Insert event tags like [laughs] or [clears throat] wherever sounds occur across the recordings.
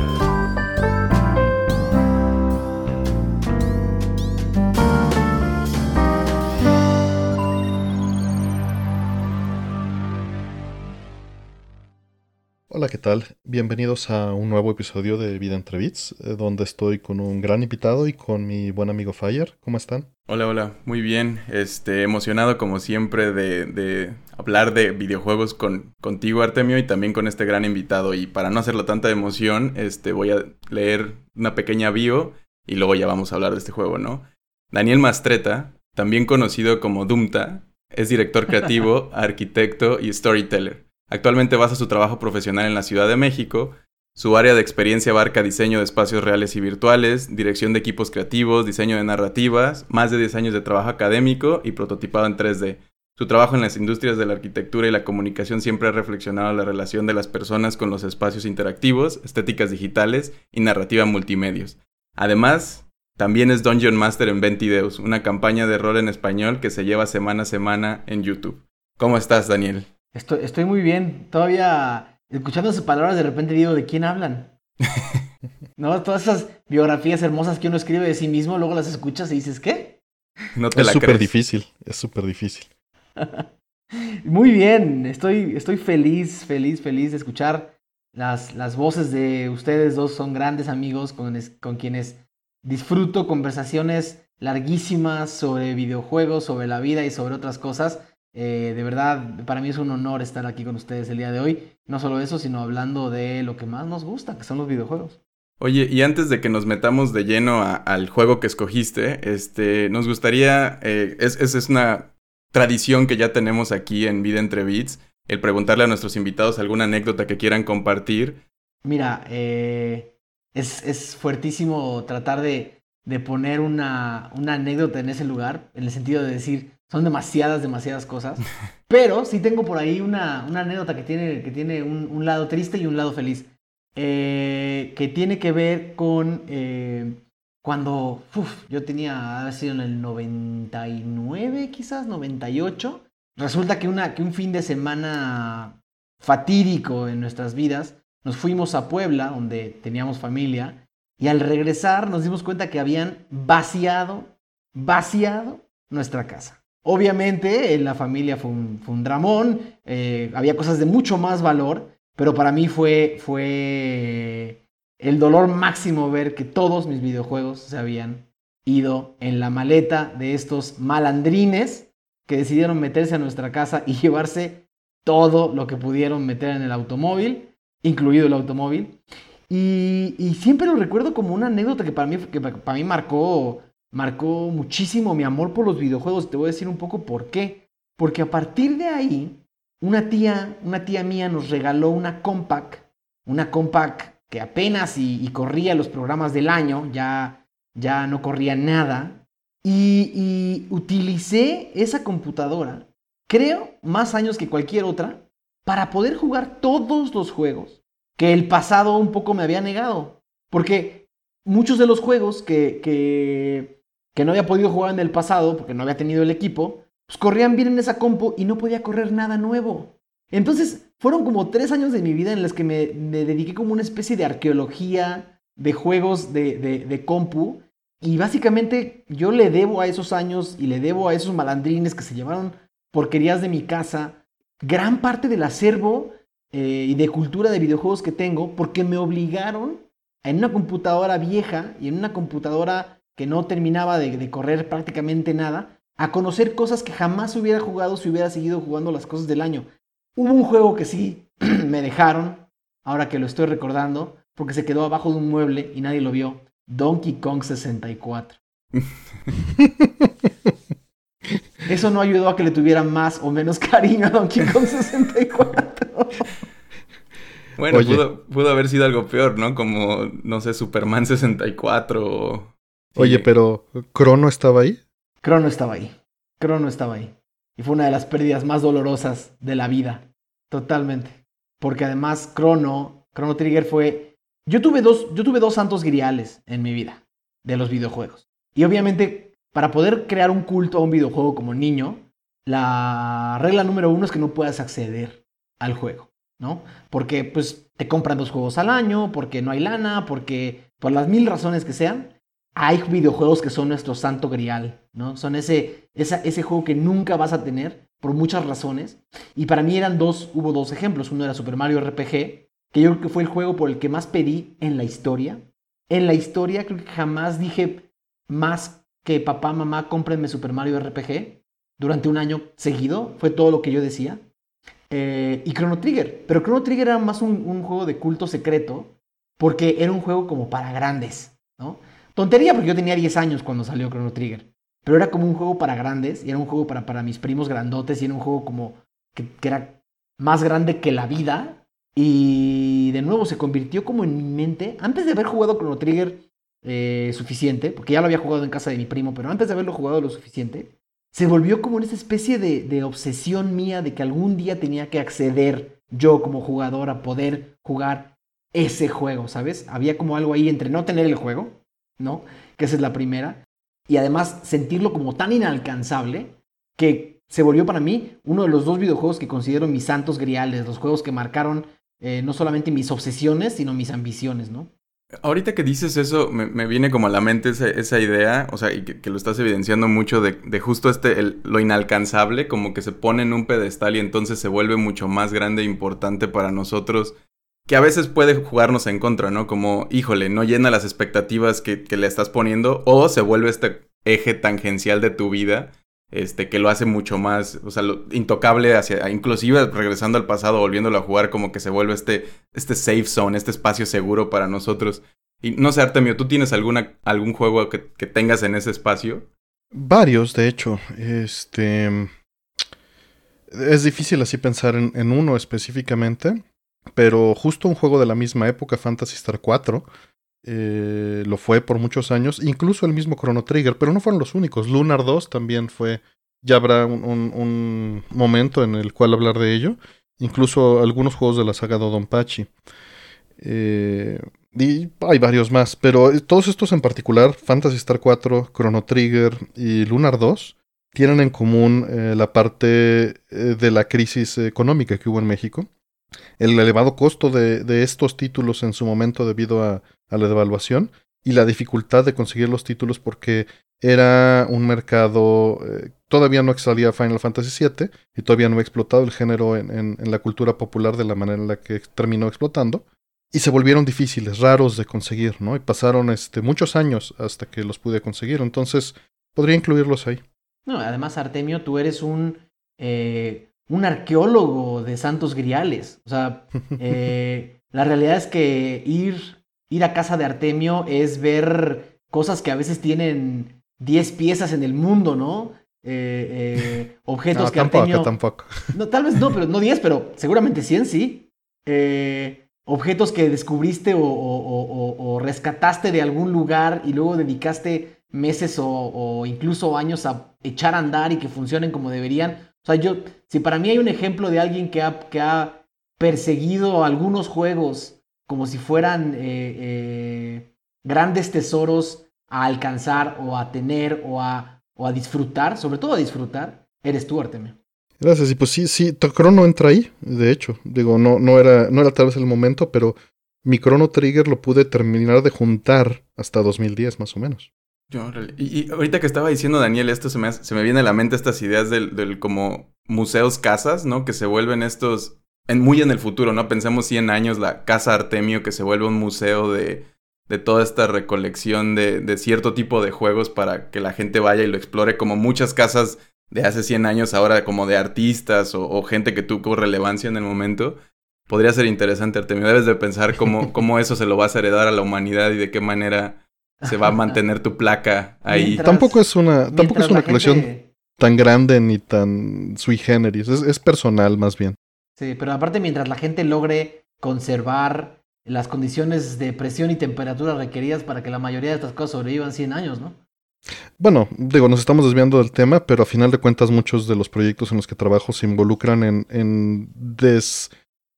Bye. Hola, ¿qué tal? Bienvenidos a un nuevo episodio de Vida entre Bits, eh, donde estoy con un gran invitado y con mi buen amigo Fire. ¿Cómo están? Hola, hola, muy bien. Este, emocionado como siempre de, de hablar de videojuegos con, contigo, Artemio, y también con este gran invitado. Y para no hacerlo tanta emoción, este, voy a leer una pequeña bio y luego ya vamos a hablar de este juego, ¿no? Daniel Mastreta, también conocido como Dumta, es director creativo, [laughs] arquitecto y storyteller. Actualmente basa su trabajo profesional en la Ciudad de México. Su área de experiencia abarca diseño de espacios reales y virtuales, dirección de equipos creativos, diseño de narrativas, más de 10 años de trabajo académico y prototipado en 3D. Su trabajo en las industrias de la arquitectura y la comunicación siempre ha reflexionado la relación de las personas con los espacios interactivos, estéticas digitales y narrativa multimedios. Además, también es Dungeon Master en Ventideus, una campaña de rol en español que se lleva semana a semana en YouTube. ¿Cómo estás, Daniel? Estoy, estoy muy bien. Todavía escuchando sus palabras, de repente digo, ¿de quién hablan? [laughs] ¿No? Todas esas biografías hermosas que uno escribe de sí mismo, luego las escuchas y dices, ¿qué? No te es súper difícil, es súper difícil. [laughs] muy bien, estoy, estoy feliz, feliz, feliz de escuchar las, las voces de ustedes dos. Son grandes amigos con, con quienes disfruto conversaciones larguísimas sobre videojuegos, sobre la vida y sobre otras cosas. Eh, de verdad, para mí es un honor estar aquí con ustedes el día de hoy. No solo eso, sino hablando de lo que más nos gusta, que son los videojuegos. Oye, y antes de que nos metamos de lleno al juego que escogiste, este, nos gustaría, eh, es, es, una tradición que ya tenemos aquí en Vida Entre Beats, el preguntarle a nuestros invitados alguna anécdota que quieran compartir. Mira, eh, es, es, fuertísimo tratar de, de poner una, una anécdota en ese lugar, en el sentido de decir, son demasiadas, demasiadas cosas. [laughs] Pero sí tengo por ahí una, una anécdota que tiene, que tiene un, lado triste y un lado feliz. Eh, que tiene que ver con eh, cuando yo tenía, ha sido en el 99, quizás 98. Resulta que, una, que un fin de semana fatídico en nuestras vidas, nos fuimos a Puebla, donde teníamos familia, y al regresar nos dimos cuenta que habían vaciado, vaciado nuestra casa. Obviamente en la familia fue un, dramón, eh, había cosas de mucho más valor, pero para mí fue, fue el dolor máximo ver que todos mis videojuegos se habían ido en la maleta de estos malandrines que decidieron meterse a nuestra casa y llevarse todo lo que pudieron meter en el automóvil, incluido el automóvil. Y, y siempre lo recuerdo como una anécdota que para mí, que para mí marcó marcó muchísimo mi amor por los videojuegos. Te voy a decir un poco por qué. Porque a partir de ahí, una tía, una tía mía nos regaló una compact, una compact que apenas y, corría los programas del año, ya, ya no corría nada. Y, y utilicé esa computadora, creo, más años que cualquier otra, para poder jugar todos los juegos que el pasado un poco me había negado. Porque muchos de los juegos que, que que no había podido jugar en el pasado porque no había tenido el equipo, pues corrían bien en esa compu y no podía correr nada nuevo. Entonces fueron como tres años de mi vida en los que me, dediqué como una especie de arqueología de juegos de, de, compu. Y básicamente yo le debo a esos años y le debo a esos malandrines que se llevaron porquerías de mi casa gran parte del acervo eh, y de cultura de videojuegos que tengo porque me obligaron en una computadora vieja y en una computadora que no terminaba de, correr prácticamente nada, a conocer cosas que jamás hubiera jugado si hubiera seguido jugando las cosas del año. Hubo un juego que sí [clears throat] me dejaron, ahora que lo estoy recordando, porque se quedó abajo de un mueble y nadie lo vio. Donkey Kong 64. [laughs] Eso no ayudó a que le tuviera más o menos cariño a Donkey Kong 64. Bueno, pudo, pudo, haber sido algo peor, ¿no? Como, no sé, Superman 64 o Oye, pero ¿Crono estaba ahí? Crono estaba ahí. Crono estaba ahí. Y fue una de las pérdidas más dolorosas de la vida. Totalmente. Porque además Crono, Chrono Trigger fue... Yo tuve dos, yo tuve dos santos griales en mi vida de los videojuegos. Y obviamente, para poder crear un culto a un videojuego como niño, la regla número uno es que no puedas acceder al juego. ¿no? Porque pues te compran dos juegos al año, porque no hay lana, porque por las mil razones que sean, hay videojuegos que son nuestro santo grial, ¿no? Son ese, ese juego que nunca vas a tener por muchas razones. Y para mí eran dos, hubo dos ejemplos. Uno era Super Mario RPG, que yo creo que fue el juego por el que más pedí en la historia. En la historia creo que jamás dije más que papá, mamá, cómprenme Super Mario RPG durante un año seguido. Fue todo lo que yo decía. Eh, y Chrono Trigger. Pero Chrono Trigger era más un, un, juego de culto secreto porque era un juego como para grandes, ¿no? Tontería porque yo tenía 10 años cuando salió Chrono Trigger. Pero era como un juego para grandes y era un juego para, para mis primos grandotes y era un juego como que, era más grande que la vida. Y de nuevo se convirtió como en mi mente, antes de haber jugado Chrono Trigger eh, suficiente, porque ya lo había jugado en casa de mi primo, pero antes de haberlo jugado lo suficiente, se volvió como una especie de, de obsesión mía de que algún día tenía que acceder yo como jugador a poder jugar ese juego, ¿sabes? Había como algo ahí entre no tener el juego, ¿no? Que esa es la primera, y además sentirlo como tan inalcanzable que se volvió para mí uno de los dos videojuegos que considero mis santos griales, los juegos que marcaron eh, no solamente mis obsesiones, sino mis ambiciones, ¿no? Ahorita que dices eso, me, viene como a la mente esa, idea, o sea, y que, lo estás evidenciando mucho de, justo este, lo inalcanzable, como que se pone en un pedestal y entonces se vuelve mucho más grande e importante para nosotros que a veces puede jugarnos en contra, ¿no? Como, híjole, no llena las expectativas que, le estás poniendo o se vuelve este eje tangencial de tu vida, este, que lo hace mucho más, o sea, intocable hacia, inclusive regresando al pasado, volviéndolo a jugar, como que se vuelve este, este safe zone, este espacio seguro para nosotros. Y no sé, Artemio, ¿tú tienes algún juego que, tengas en ese espacio? Varios, de hecho. Este. Es difícil así pensar en uno específicamente. Pero justo un juego de la misma época, Fantasy Star 4, eh, lo fue por muchos años, incluso el mismo Chrono Trigger, pero no fueron los únicos. Lunar 2 también fue, ya habrá un, momento en el cual hablar de ello, incluso algunos juegos de la saga Dodonpachi. Eh, y hay varios más, pero todos estos en particular, Fantasy Star 4, Chrono Trigger y Lunar 2, tienen en común eh, la parte de la crisis económica que hubo en México el elevado costo de, estos títulos en su momento debido a, la devaluación y la dificultad de conseguir los títulos porque era un mercado, eh, todavía no salía Final Fantasy VII y todavía no había explotado el género en, la cultura popular de la manera en la que terminó explotando. Y se volvieron difíciles, raros de conseguir, ¿no? Y pasaron este, muchos años hasta que los pude conseguir. Entonces, podría incluirlos ahí. No, además, Artemio, tú eres un eh, un arqueólogo de santos griales. O sea, [laughs] eh, la realidad es que ir, ir a casa de Artemio es ver cosas que a veces tienen 10 piezas en el mundo, ¿no? Eh, eh, [laughs] objetos que Artemio... Tampoco. No, tal vez no, pero no 10, pero seguramente 100 sí. objetos que descubriste o, rescataste de algún lugar y luego dedicaste meses o incluso años a echar a andar y que funcionen como deberían o sea, yo, si para mí hay un ejemplo de alguien que ha, que ha perseguido algunos juegos como si fueran eh, eh, grandes tesoros a alcanzar o a tener o a, o a disfrutar, sobre todo a disfrutar, eres tú, Artemio. Gracias, y pues sí, sí, tu crono entra ahí, de hecho. Digo, no, no, era, no era tal vez el momento, pero mi Chrono Trigger lo pude terminar de juntar hasta 2010 más o menos y, ahorita que estaba diciendo Daniel esto, se me, se me viene a la mente estas ideas del, como museos casas, ¿no? Que se vuelven estos, en, muy en el futuro, ¿no? Pensamos 100 años, la Casa Artemio, que se vuelve un museo de, de toda esta recolección de, de, cierto tipo de juegos para que la gente vaya y lo explore, como muchas casas de hace 100 años, ahora como de artistas o, o gente que tuvo relevancia en el momento. Podría ser interesante, Artemio. Debes de pensar cómo, [laughs] cómo eso se lo vas a heredar a la humanidad y de qué manera se va a mantener tu placa ahí. tampoco es una, tampoco es una colección tan grande ni tan sui generis, es, personal más bien. Sí, pero aparte mientras la gente logre conservar las condiciones de presión y temperatura requeridas para que la mayoría de estas cosas sobrevivan 100 años, ¿no? Bueno, digo, nos estamos desviando del tema, pero a final de cuentas muchos de los proyectos en los que trabajo se involucran en, en des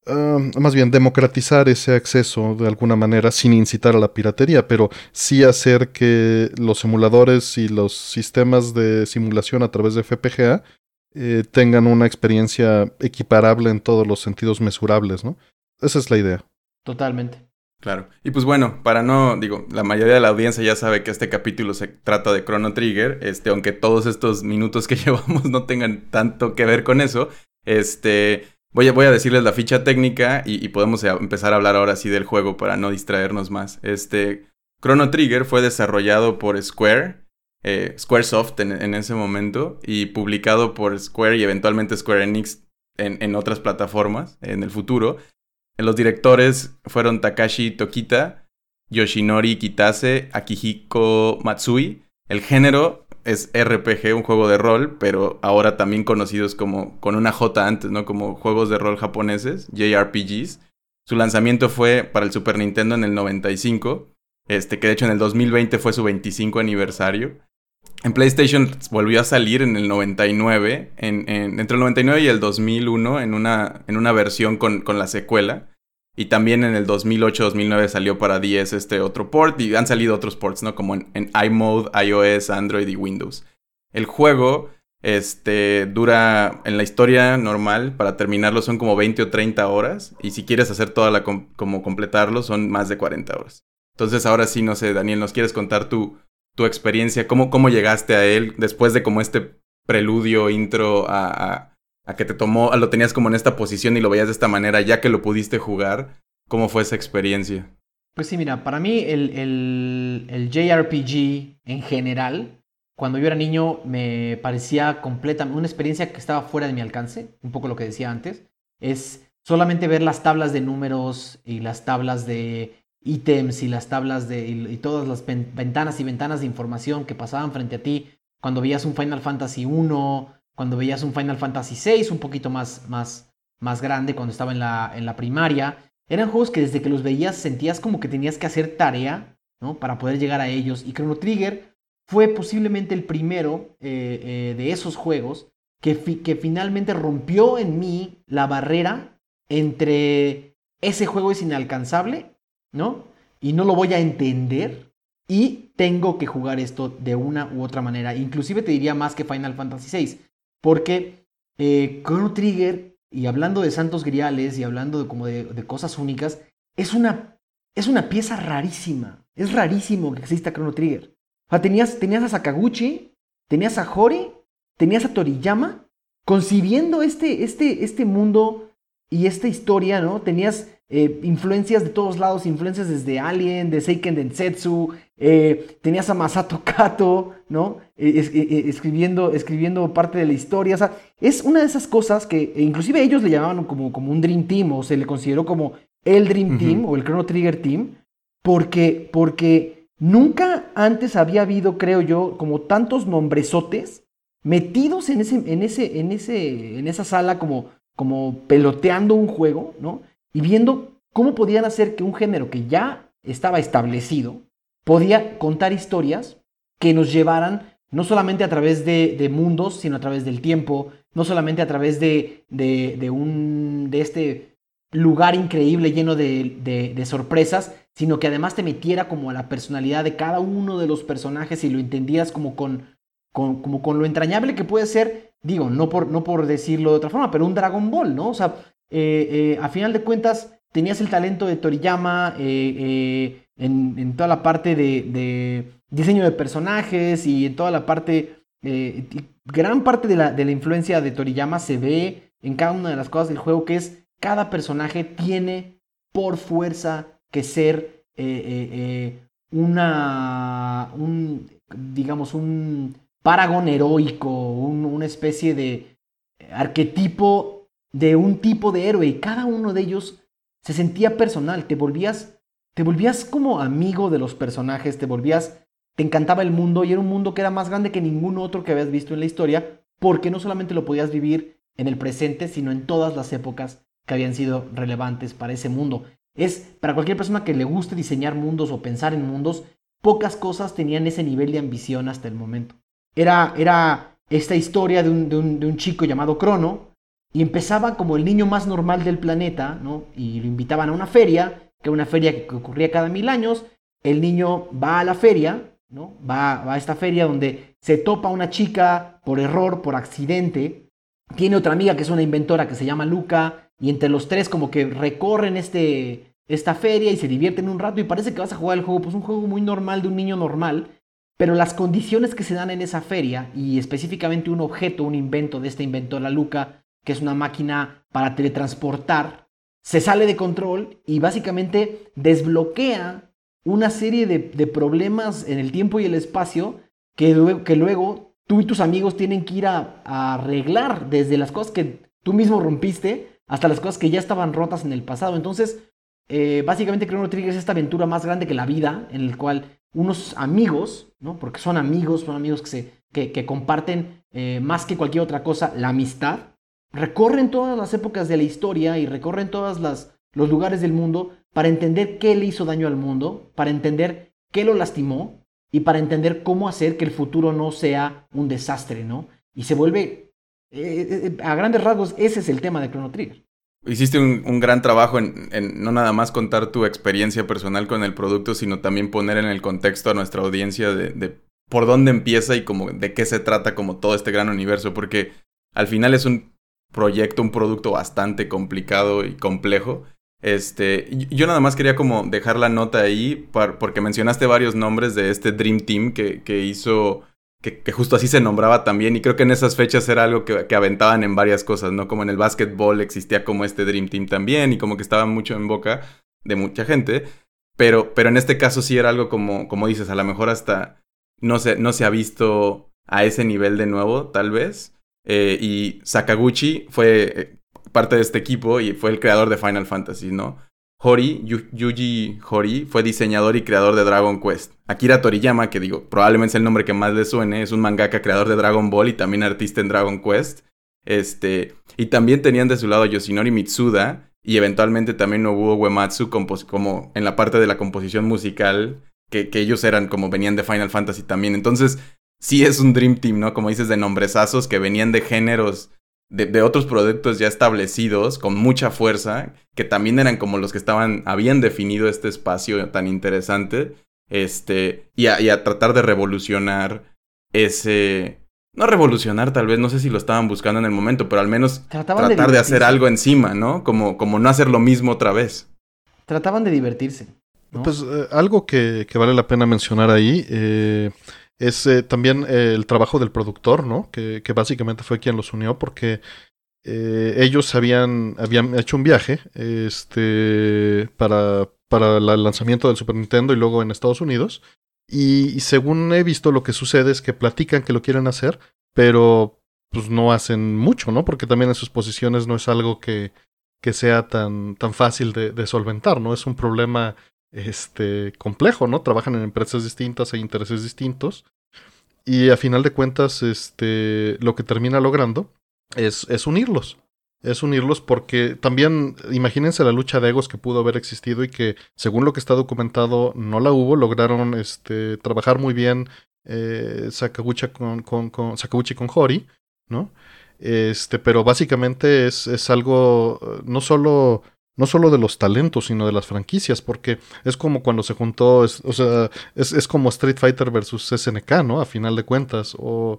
Ah, más bien democratizar ese acceso de alguna manera sin incitar a la piratería, pero sí hacer que los emuladores y los sistemas de simulación a través de FPGA eh, tengan una experiencia equiparable en todos los sentidos mesurables, ¿no? Esa es la idea. Totalmente. Claro. Y pues bueno, para no, digo, la mayoría de la audiencia ya sabe que este capítulo se trata de Chrono Trigger, este, aunque todos estos minutos que [laughs] llevamos no tengan tanto que ver con eso, este, voy a, decirles la ficha técnica y, podemos empezar a hablar ahora sí del juego para no distraernos más. Este, Chrono Trigger fue desarrollado por Square, eh, Squaresoft en, en, ese momento, y publicado por Square y eventualmente Square Enix en, en otras plataformas en el futuro. Los directores fueron Takashi Tokita, Yoshinori Kitase, Akihiko Matsui. El género es RPG, un juego de rol, pero ahora también conocidos como con una J antes, ¿no? Como juegos de rol japoneses, JRPGs. Su lanzamiento fue para el Super Nintendo en el 95, este que de hecho en el 2020 fue su 25 aniversario. En PlayStation volvió a salir en el 99, en, entre el 99 y el 2001, en una, en una versión con, con la secuela. Y también en el 2008-2009 salió para 10 este otro port y han salido otros ports, ¿no? Como en, iMode, iOS, Android y Windows. El juego este, dura en la historia normal, para terminarlo son como 20 o 30 horas. Y si quieres hacer toda la, como completarlo, son más de 40 horas. Entonces ahora sí, no sé, Daniel, ¿nos quieres contar tu, tu experiencia? ¿Cómo, ¿Cómo llegaste a él después de como este preludio, intro a, que te tomó, lo tenías como en esta posición y lo veías de esta manera, ya que lo pudiste jugar? ¿Cómo fue esa experiencia? Pues sí, mira, para mí el, el, el JRPG en general, cuando yo era niño, me parecía completamente una experiencia que estaba fuera de mi alcance, un poco lo que decía antes. Es solamente ver las tablas de números y las tablas de ítems y las tablas de, y, todas las ventanas y ventanas de información que pasaban frente a ti cuando veías un Final Fantasy 1, cuando veías un Final Fantasy 6 un poquito más, más, más grande, cuando estaba en la, en la primaria. Eran juegos que desde que los veías sentías como que tenías que hacer tarea ¿no? para poder llegar a ellos. Y Chrono Trigger fue posiblemente el primero eh, eh, de esos juegos que, que finalmente rompió en mí la barrera entre ese juego es inalcanzable ¿no? Y no lo voy a entender y tengo que jugar esto de una u otra manera. Inclusive te diría más que Final Fantasy VI, porque eh, Chrono Trigger, y hablando de santos griales y hablando de, como de, cosas únicas, es una, es una pieza rarísima. Es rarísimo que exista Chrono Trigger. O sea, tenías, tenías a Sakaguchi, tenías a Hori, tenías a Toriyama, concibiendo este, este, este mundo y esta historia, ¿no? Tenías eh, influencias de todos lados, influencias desde Alien, de Seiken Densetsu, eh, tenías a Masato Kato, ¿no? Eh, escribiendo, escribiendo parte de la historia, o sea, es una de esas cosas que inclusive ellos le llamaban como, como un Dream Team, o se le consideró como el Dream Team, o el Chrono Trigger Team, porque, porque nunca antes había habido, creo yo, como tantos nombresotes metidos en, ese, en, ese, en, ese, en esa sala como, como peloteando un juego, ¿no? Y viendo cómo podían hacer que un género que ya estaba establecido podía contar historias que nos llevaran no solamente a través de, mundos, sino a través del tiempo, no solamente a través de, de, un, de este lugar increíble lleno de, sorpresas, sino que además te metiera como a la personalidad de cada uno de los personajes y lo entendieras como con, como con lo entrañable que puede ser, digo, no por, no por decirlo de otra forma, pero un Dragon Ball, ¿no? O sea, eh, eh, a final de cuentas tenías el talento de Toriyama eh, en, toda la parte de, diseño de personajes y en toda la parte, gran parte de la, de la influencia de Toriyama se ve en cada una de las cosas del juego, que es cada personaje tiene por fuerza que ser una, un, digamos, un paragón heroico, una especie de arquetipo de un tipo de héroe y cada uno de ellos se sentía personal, te volvías te volvías como amigo de los personajes, te volvías te encantaba el mundo y era un mundo que era más grande que ningún otro que habías visto en la historia, porque no solamente lo podías vivir en el presente, sino en todas las épocas que habían sido relevantes para ese mundo. Es para cualquier persona que le guste diseñar mundos o pensar en mundos, pocas cosas tenían ese nivel de ambición hasta el momento. Era, era esta historia de un, de un, de un chico llamado Crono, y empezaba como el niño más normal del planeta, ¿no? Y lo invitaban a una feria, que era una feria que ocurría cada mil años. El niño va a la feria, ¿no? Va, a esta feria donde se topa una chica por error, por accidente, tiene otra amiga que es una inventora que se llama Luca, y entre los tres como que recorren este, esta feria y se divierten un rato y parece que vas a jugar el juego, pues un juego muy normal de un niño normal, pero las condiciones que se dan en esa feria y específicamente un objeto, un invento de esta inventora Luca, que es una máquina para teletransportar, se sale de control y básicamente desbloquea una serie de, problemas en el tiempo y el espacio que, que, luego tú y tus amigos tienen que ir a, arreglar desde las cosas que tú mismo rompiste hasta las cosas que ya estaban rotas en el pasado. Entonces, eh, básicamente Chrono Trigger es esta aventura más grande que la vida, en el cual unos amigos, ¿no? porque son amigos, son amigos que, se, que, comparten eh, más que cualquier otra cosa la amistad, recorren todas las épocas de la historia y recorren todos los lugares del mundo para entender qué le hizo daño al mundo, para entender qué lo lastimó y para entender cómo hacer que el futuro no sea un desastre, ¿no? Y se vuelve, eh, a grandes rasgos, ese es el tema de Chrono Trigger. Hiciste un, gran trabajo en, no nada más contar tu experiencia personal con el producto, sino también poner en el contexto a nuestra audiencia de, por dónde empieza y como de qué se trata como todo este gran universo, porque al final es un proyecto, un producto bastante complicado y complejo. Este, yo nada más quería como dejar la nota ahí porque mencionaste varios nombres de este Dream Team que, que hizo que, justo así se nombraba también, y creo que en esas fechas era algo que, aventaban en varias cosas, ¿no? Como en el básquetbol existía como este Dream Team también, y como que estaba mucho en boca de mucha gente, pero, pero en este caso sí era algo como, como dices, a lo mejor hasta no se, no se ha visto a ese nivel de nuevo, tal vez, eh, y Sakaguchi fue eh, parte de este equipo y fue el creador de Final Fantasy, ¿no? Hori, Yuji Hori, fue diseñador y creador de Dragon Quest. Akira Toriyama, que digo, probablemente es el nombre que más le suene, es un mangaka creador de Dragon Ball y también artista en Dragon Quest. Este, y también tenían de su lado Yoshinori Mitsuda y eventualmente también Nobuo Uematsu como en la parte de la composición musical, que, que ellos eran como venían de Final Fantasy también. Entonces, sí es un Dream Team, ¿no? Como dices, de nombresazos que venían de géneros de, otros productos ya establecidos con mucha fuerza, que también eran como los que estaban, habían definido este espacio tan interesante, este, y a, tratar de revolucionar ese, no revolucionar tal vez, no sé si lo estaban buscando en el momento, pero al menos tratar de, hacer algo encima, ¿no? Como, como no hacer lo mismo otra vez. Trataban de divertirse. Pues eh, algo que, que, vale la pena mencionar ahí, eh, es eh, también eh, el trabajo del productor, ¿no? Que, básicamente fue quien los unió porque eh, ellos habían, habían hecho un viaje este, para, para el lanzamiento del Super Nintendo y luego en Estados Unidos. Y, según he visto, lo que sucede es que platican que lo quieren hacer, pero pues no hacen mucho, ¿no? Porque también en sus posiciones no es algo que, que sea tan, tan fácil de, de solventar, ¿no? Es un problema este, complejo, ¿no? Trabajan en empresas distintas, hay intereses distintos. Y a final de cuentas, este, lo que termina logrando es, unirlos. Es unirlos porque también, imagínense la lucha de egos que pudo haber existido y que, según lo que está documentado, no la hubo. Lograron este, trabajar muy bien eh, Sakaguchi con, Sakaguchi con Hori, ¿no? Este, pero básicamente es algo no solo no solo de los talentos, sino de las franquicias, porque es como cuando se juntó, o sea, es, como Street Fighter versus SNK, ¿no? A final de cuentas, o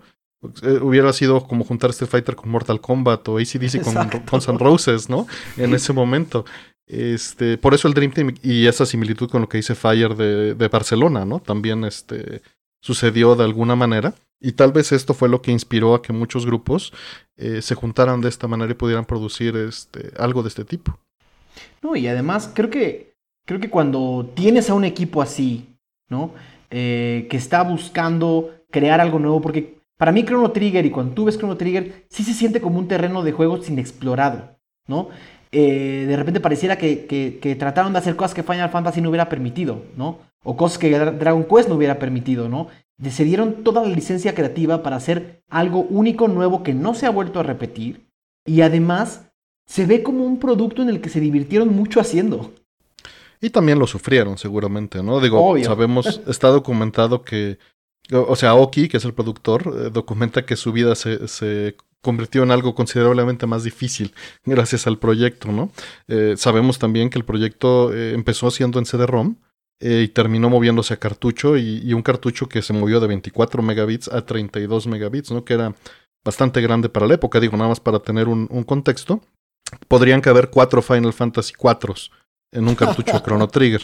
eh, hubiera sido como juntar Street Fighter con Mortal Kombat o ACDC con Guns N' Roses, ¿no? En ese momento. Este, por eso el Dream Team y esa similitud con lo que dice Fire de, de Barcelona, ¿no? También este, sucedió de alguna manera. Y tal vez esto fue lo que inspiró a que muchos grupos eh, se juntaran de esta manera y pudieran producir este, algo de este tipo. No, y además creo que, creo que cuando tienes a un equipo así, ¿no? Eh, que está buscando crear algo nuevo, porque para mí Chrono Trigger y cuando tú ves Chrono Trigger, sí se siente como un terreno de juego sin explorado, ¿no? Eh, de repente pareciera que, que, trataron de hacer cosas que Final Fantasy no hubiera permitido, ¿no? O cosas que Dragon Quest no hubiera permitido, ¿no? Se dieron toda la licencia creativa para hacer algo único, nuevo, que no se ha vuelto a repetir. Y además se ve como un producto en el que se divirtieron mucho haciendo. Y también lo sufrieron, seguramente, ¿no? Digo, sabemos, [laughs] está documentado que, o sea, Oki, que es el productor, eh, documenta que su vida se, se, convirtió en algo considerablemente más difícil [laughs] gracias al proyecto, ¿no? Eh, sabemos también que el proyecto eh, empezó siendo en CD-ROM y terminó moviéndose a cartucho y, y, un cartucho que se movió de 24 megabits a 32 megabits, ¿no? Que era bastante grande para la época, digo, nada más para tener un, contexto. Podrían caber cuatro Final Fantasy 4 en un cartucho de [laughs] Chrono Trigger,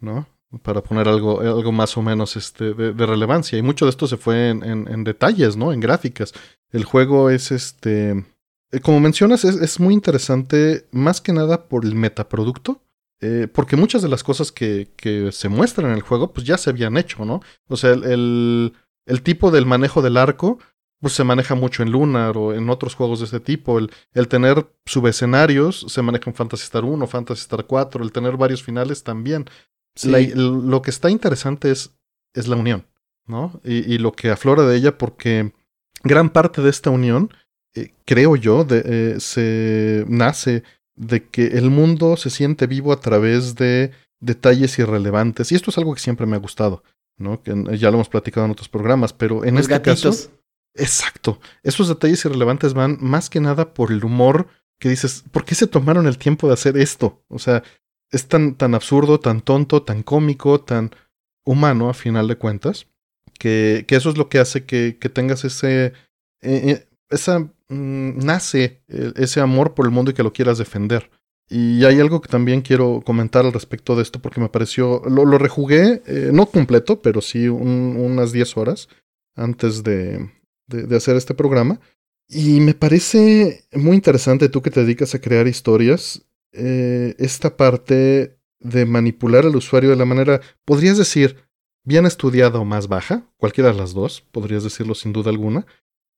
¿no? Para poner algo, algo más o menos este, de, relevancia. Y mucho de esto se fue en, en, detalles, ¿no? En gráficas. El juego es este. Eh, como mencionas, es, es muy interesante, más que nada por el metaproducto. Eh, porque muchas de las cosas que, que, se muestran en el juego, pues ya se habían hecho, ¿no? O sea, el, el, tipo del manejo del arco, pues se maneja mucho en Lunar o en otros juegos de este tipo. El, el tener subescenarios se maneja en Fantasy Star 1, Fantasy Star 4, el tener varios finales también. lo que está interesante es, es la unión, ¿no? Y, y, lo que aflora de ella, porque gran parte de esta unión, eh, creo yo, de, eh, se nace de que el mundo se siente vivo a través de detalles irrelevantes. Y esto es algo que siempre me ha gustado, ¿no? Que ya lo hemos platicado en otros programas, pero en este caso. Exacto. Esos detalles irrelevantes van más que nada por el humor que dices, ¿por qué se tomaron el tiempo de hacer esto? O sea, es tan, tan absurdo, tan tonto, tan cómico, tan humano a final de cuentas, que, que eso es lo que hace que, que tengas ese, eh, eh, esa Mm, nace ese amor por el mundo y que lo quieras defender. Y hay algo que también quiero comentar al respecto de esto porque me pareció, lo, lo rejugué, eh, no completo, pero sí unas 10 horas antes de, de, hacer este programa. Y me parece muy interesante tú que te dedicas a crear historias, eh, esta parte de manipular al usuario de la manera, podrías decir, bien estudiada o más baja, cualquiera de las dos, podrías decirlo sin duda alguna,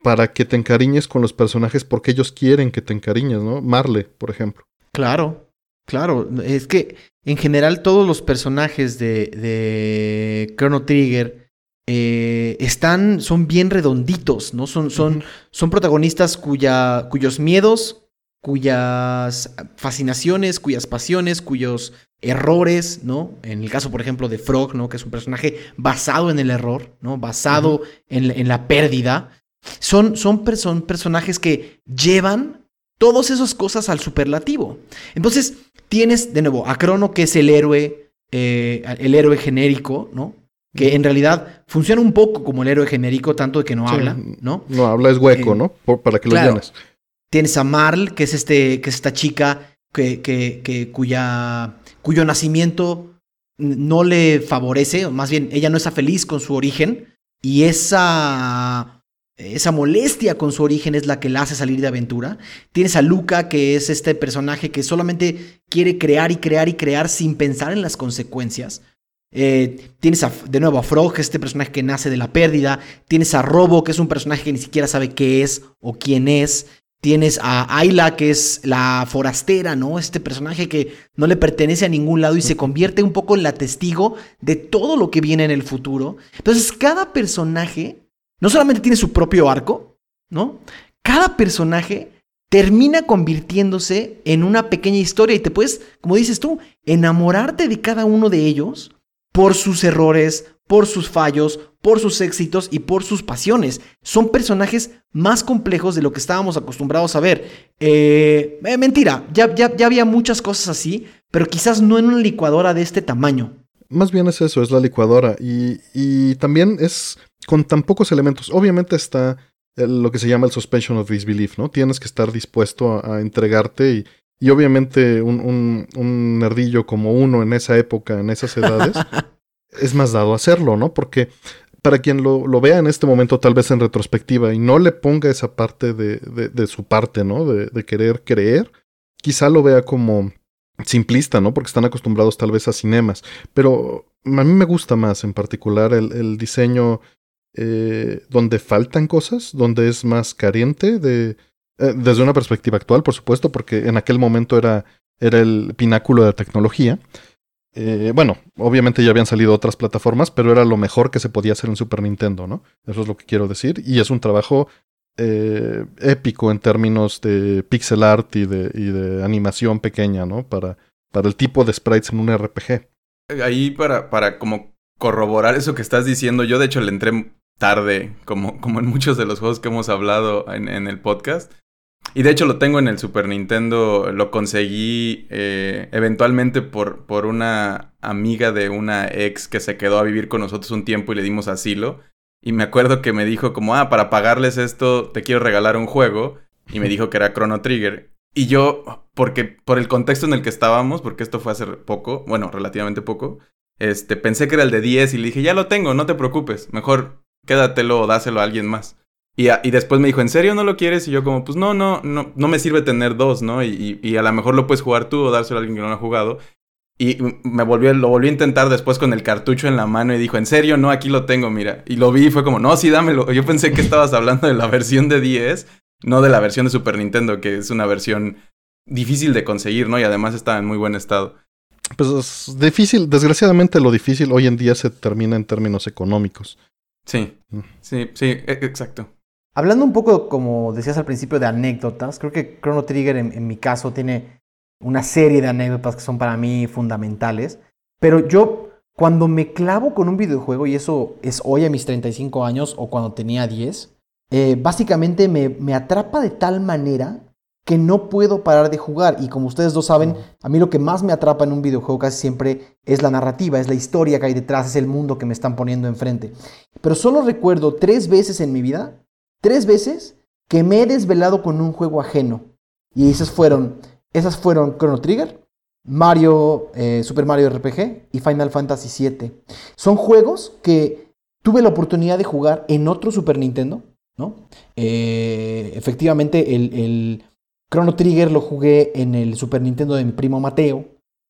para que te encariñes con los personajes porque ellos quieren que te encariñes, ¿no? Marle, por ejemplo. Claro, claro. Es que en general todos los personajes de, de Chrono Trigger eh, están, son bien redonditos, ¿no? Son, son, son protagonistas cuya, cuyos miedos, cuyas fascinaciones, cuyas pasiones, cuyos errores, ¿no? En el caso, por ejemplo, de Frog, ¿no? Que es un personaje basado en el error, ¿no? Basado en, en, la pérdida. Son, son, personajes que llevan todas esas cosas al superlativo. Entonces, tienes de nuevo a Crono, que es el héroe, eh, el héroe genérico, ¿no? Que en realidad funciona un poco como el héroe genérico, tanto de que no habla, ¿no? No habla, es hueco, eh, ¿no? para que lo llenes. Tienes a Marl, que es, este, que es esta chica que, que, que, cuya, cuyo nacimiento no le favorece, o más bien ella no está feliz con su origen, y esa esa molestia con su origen es la que la hace salir de aventura. Tienes a Luca, que es este personaje que solamente quiere crear y crear y crear sin pensar en las consecuencias. Eh, tienes de nuevo a Frog, este personaje que nace de la pérdida. Tienes a Robo, que es un personaje que ni siquiera sabe qué es o quién es. Tienes a Ayla, que es la forastera, ¿no? Este personaje que no le pertenece a ningún lado y se convierte un poco en la testigo de todo lo que viene en el futuro. Entonces, cada personaje no solamente tiene su propio arco, ¿no? Cada personaje termina convirtiéndose en una pequeña historia y te puedes, como dices tú, enamorarte de cada uno de ellos por sus errores, por sus fallos, por sus éxitos y por sus pasiones. Son personajes más complejos de lo que estábamos acostumbrados a ver. Eh, eh, mentira, ya, ya, había muchas cosas así, pero quizás no en una licuadora de este tamaño. Más bien es eso, es la licuadora. Y, y también es con tan pocos elementos. Obviamente está lo que se llama el suspension of disbelief, ¿no? Tienes que estar dispuesto a, entregarte y, y obviamente un, un, un, nerdillo como uno en esa época, en esas edades, [laughs] es más dado a hacerlo, ¿no? Porque para quien lo, lo, vea en este momento, tal vez en retrospectiva, y no le ponga esa parte de, de, de su parte, ¿no? De, de, querer creer, quizá lo vea como simplista, ¿no? Porque están acostumbrados tal vez a cinemas. Pero a mí me gusta más en particular el, el diseño eh, donde faltan cosas, donde es más carente de... Eh, desde una perspectiva actual, por supuesto, porque en aquel momento era, era el pináculo de la tecnología. Eh, bueno, obviamente ya habían salido otras plataformas, pero era lo mejor que se podía hacer en Super Nintendo, ¿no? Eso es lo que quiero decir. Y es un trabajo épico en términos de pixel art y de, y de animación pequeña, ¿no? Para, para el tipo de sprites en un RPG. Ahí para, para como corroborar eso que estás diciendo, yo de hecho le entré tarde, como, como en muchos de los juegos que hemos hablado en, en el podcast. Y de hecho lo tengo en el Super Nintendo, lo conseguí eh, eventualmente por, por una amiga de una ex que se quedó a vivir con nosotros un tiempo y le dimos asilo. Y me acuerdo que me dijo como, ah, para pagarles esto te quiero regalar un juego. Y me dijo que era Chrono Trigger. Y yo, porque por el contexto en el que estábamos, porque esto fue hace poco, bueno, relativamente poco, este, pensé que era el de 10 y le dije, ya lo tengo, no te preocupes, mejor quédatelo o dáselo a alguien más. Y, y, después me dijo, ¿en serio no lo quieres? Y yo como, pues no, no, no, no me sirve tener dos, ¿no? Y, y, a lo mejor lo puedes jugar tú o dárselo a alguien que no lo ha jugado. Y me volvió, lo volví a intentar después con el cartucho en la mano y dijo, ¿en serio? No, aquí lo tengo, mira. Y lo vi y fue como, no, sí, dámelo. Yo pensé que estabas hablando de la versión de 10, no de la versión de Super Nintendo, que es una versión difícil de conseguir, ¿no? Y además está en muy buen estado. Pues es difícil, desgraciadamente lo difícil hoy en día se termina en términos económicos. Sí, mm. sí, sí, e, exacto. Hablando un poco, como decías al principio, de anécdotas, creo que Chrono Trigger en, mi caso tiene una serie de anécdotas que son para mí fundamentales, pero yo cuando me clavo con un videojuego, y eso es hoy a mis 35 años o cuando tenía 10, eh, básicamente me, me atrapa de tal manera que no puedo parar de jugar. Y como ustedes dos saben, a mí lo que más me atrapa en un videojuego casi siempre es la narrativa, es la historia que hay detrás, es el mundo que me están poniendo enfrente. Pero solo recuerdo tres veces en mi vida, tres veces, que me he desvelado con un juego ajeno. Y esas fueron, esas fueron Chrono Trigger, Mario, eh, Super Mario RPG y Final Fantasy VII. Son juegos que tuve la oportunidad de jugar en otro Super Nintendo, ¿no? Eh, efectivamente, el Chrono Trigger lo jugué en el Super Nintendo de mi primo Mateo,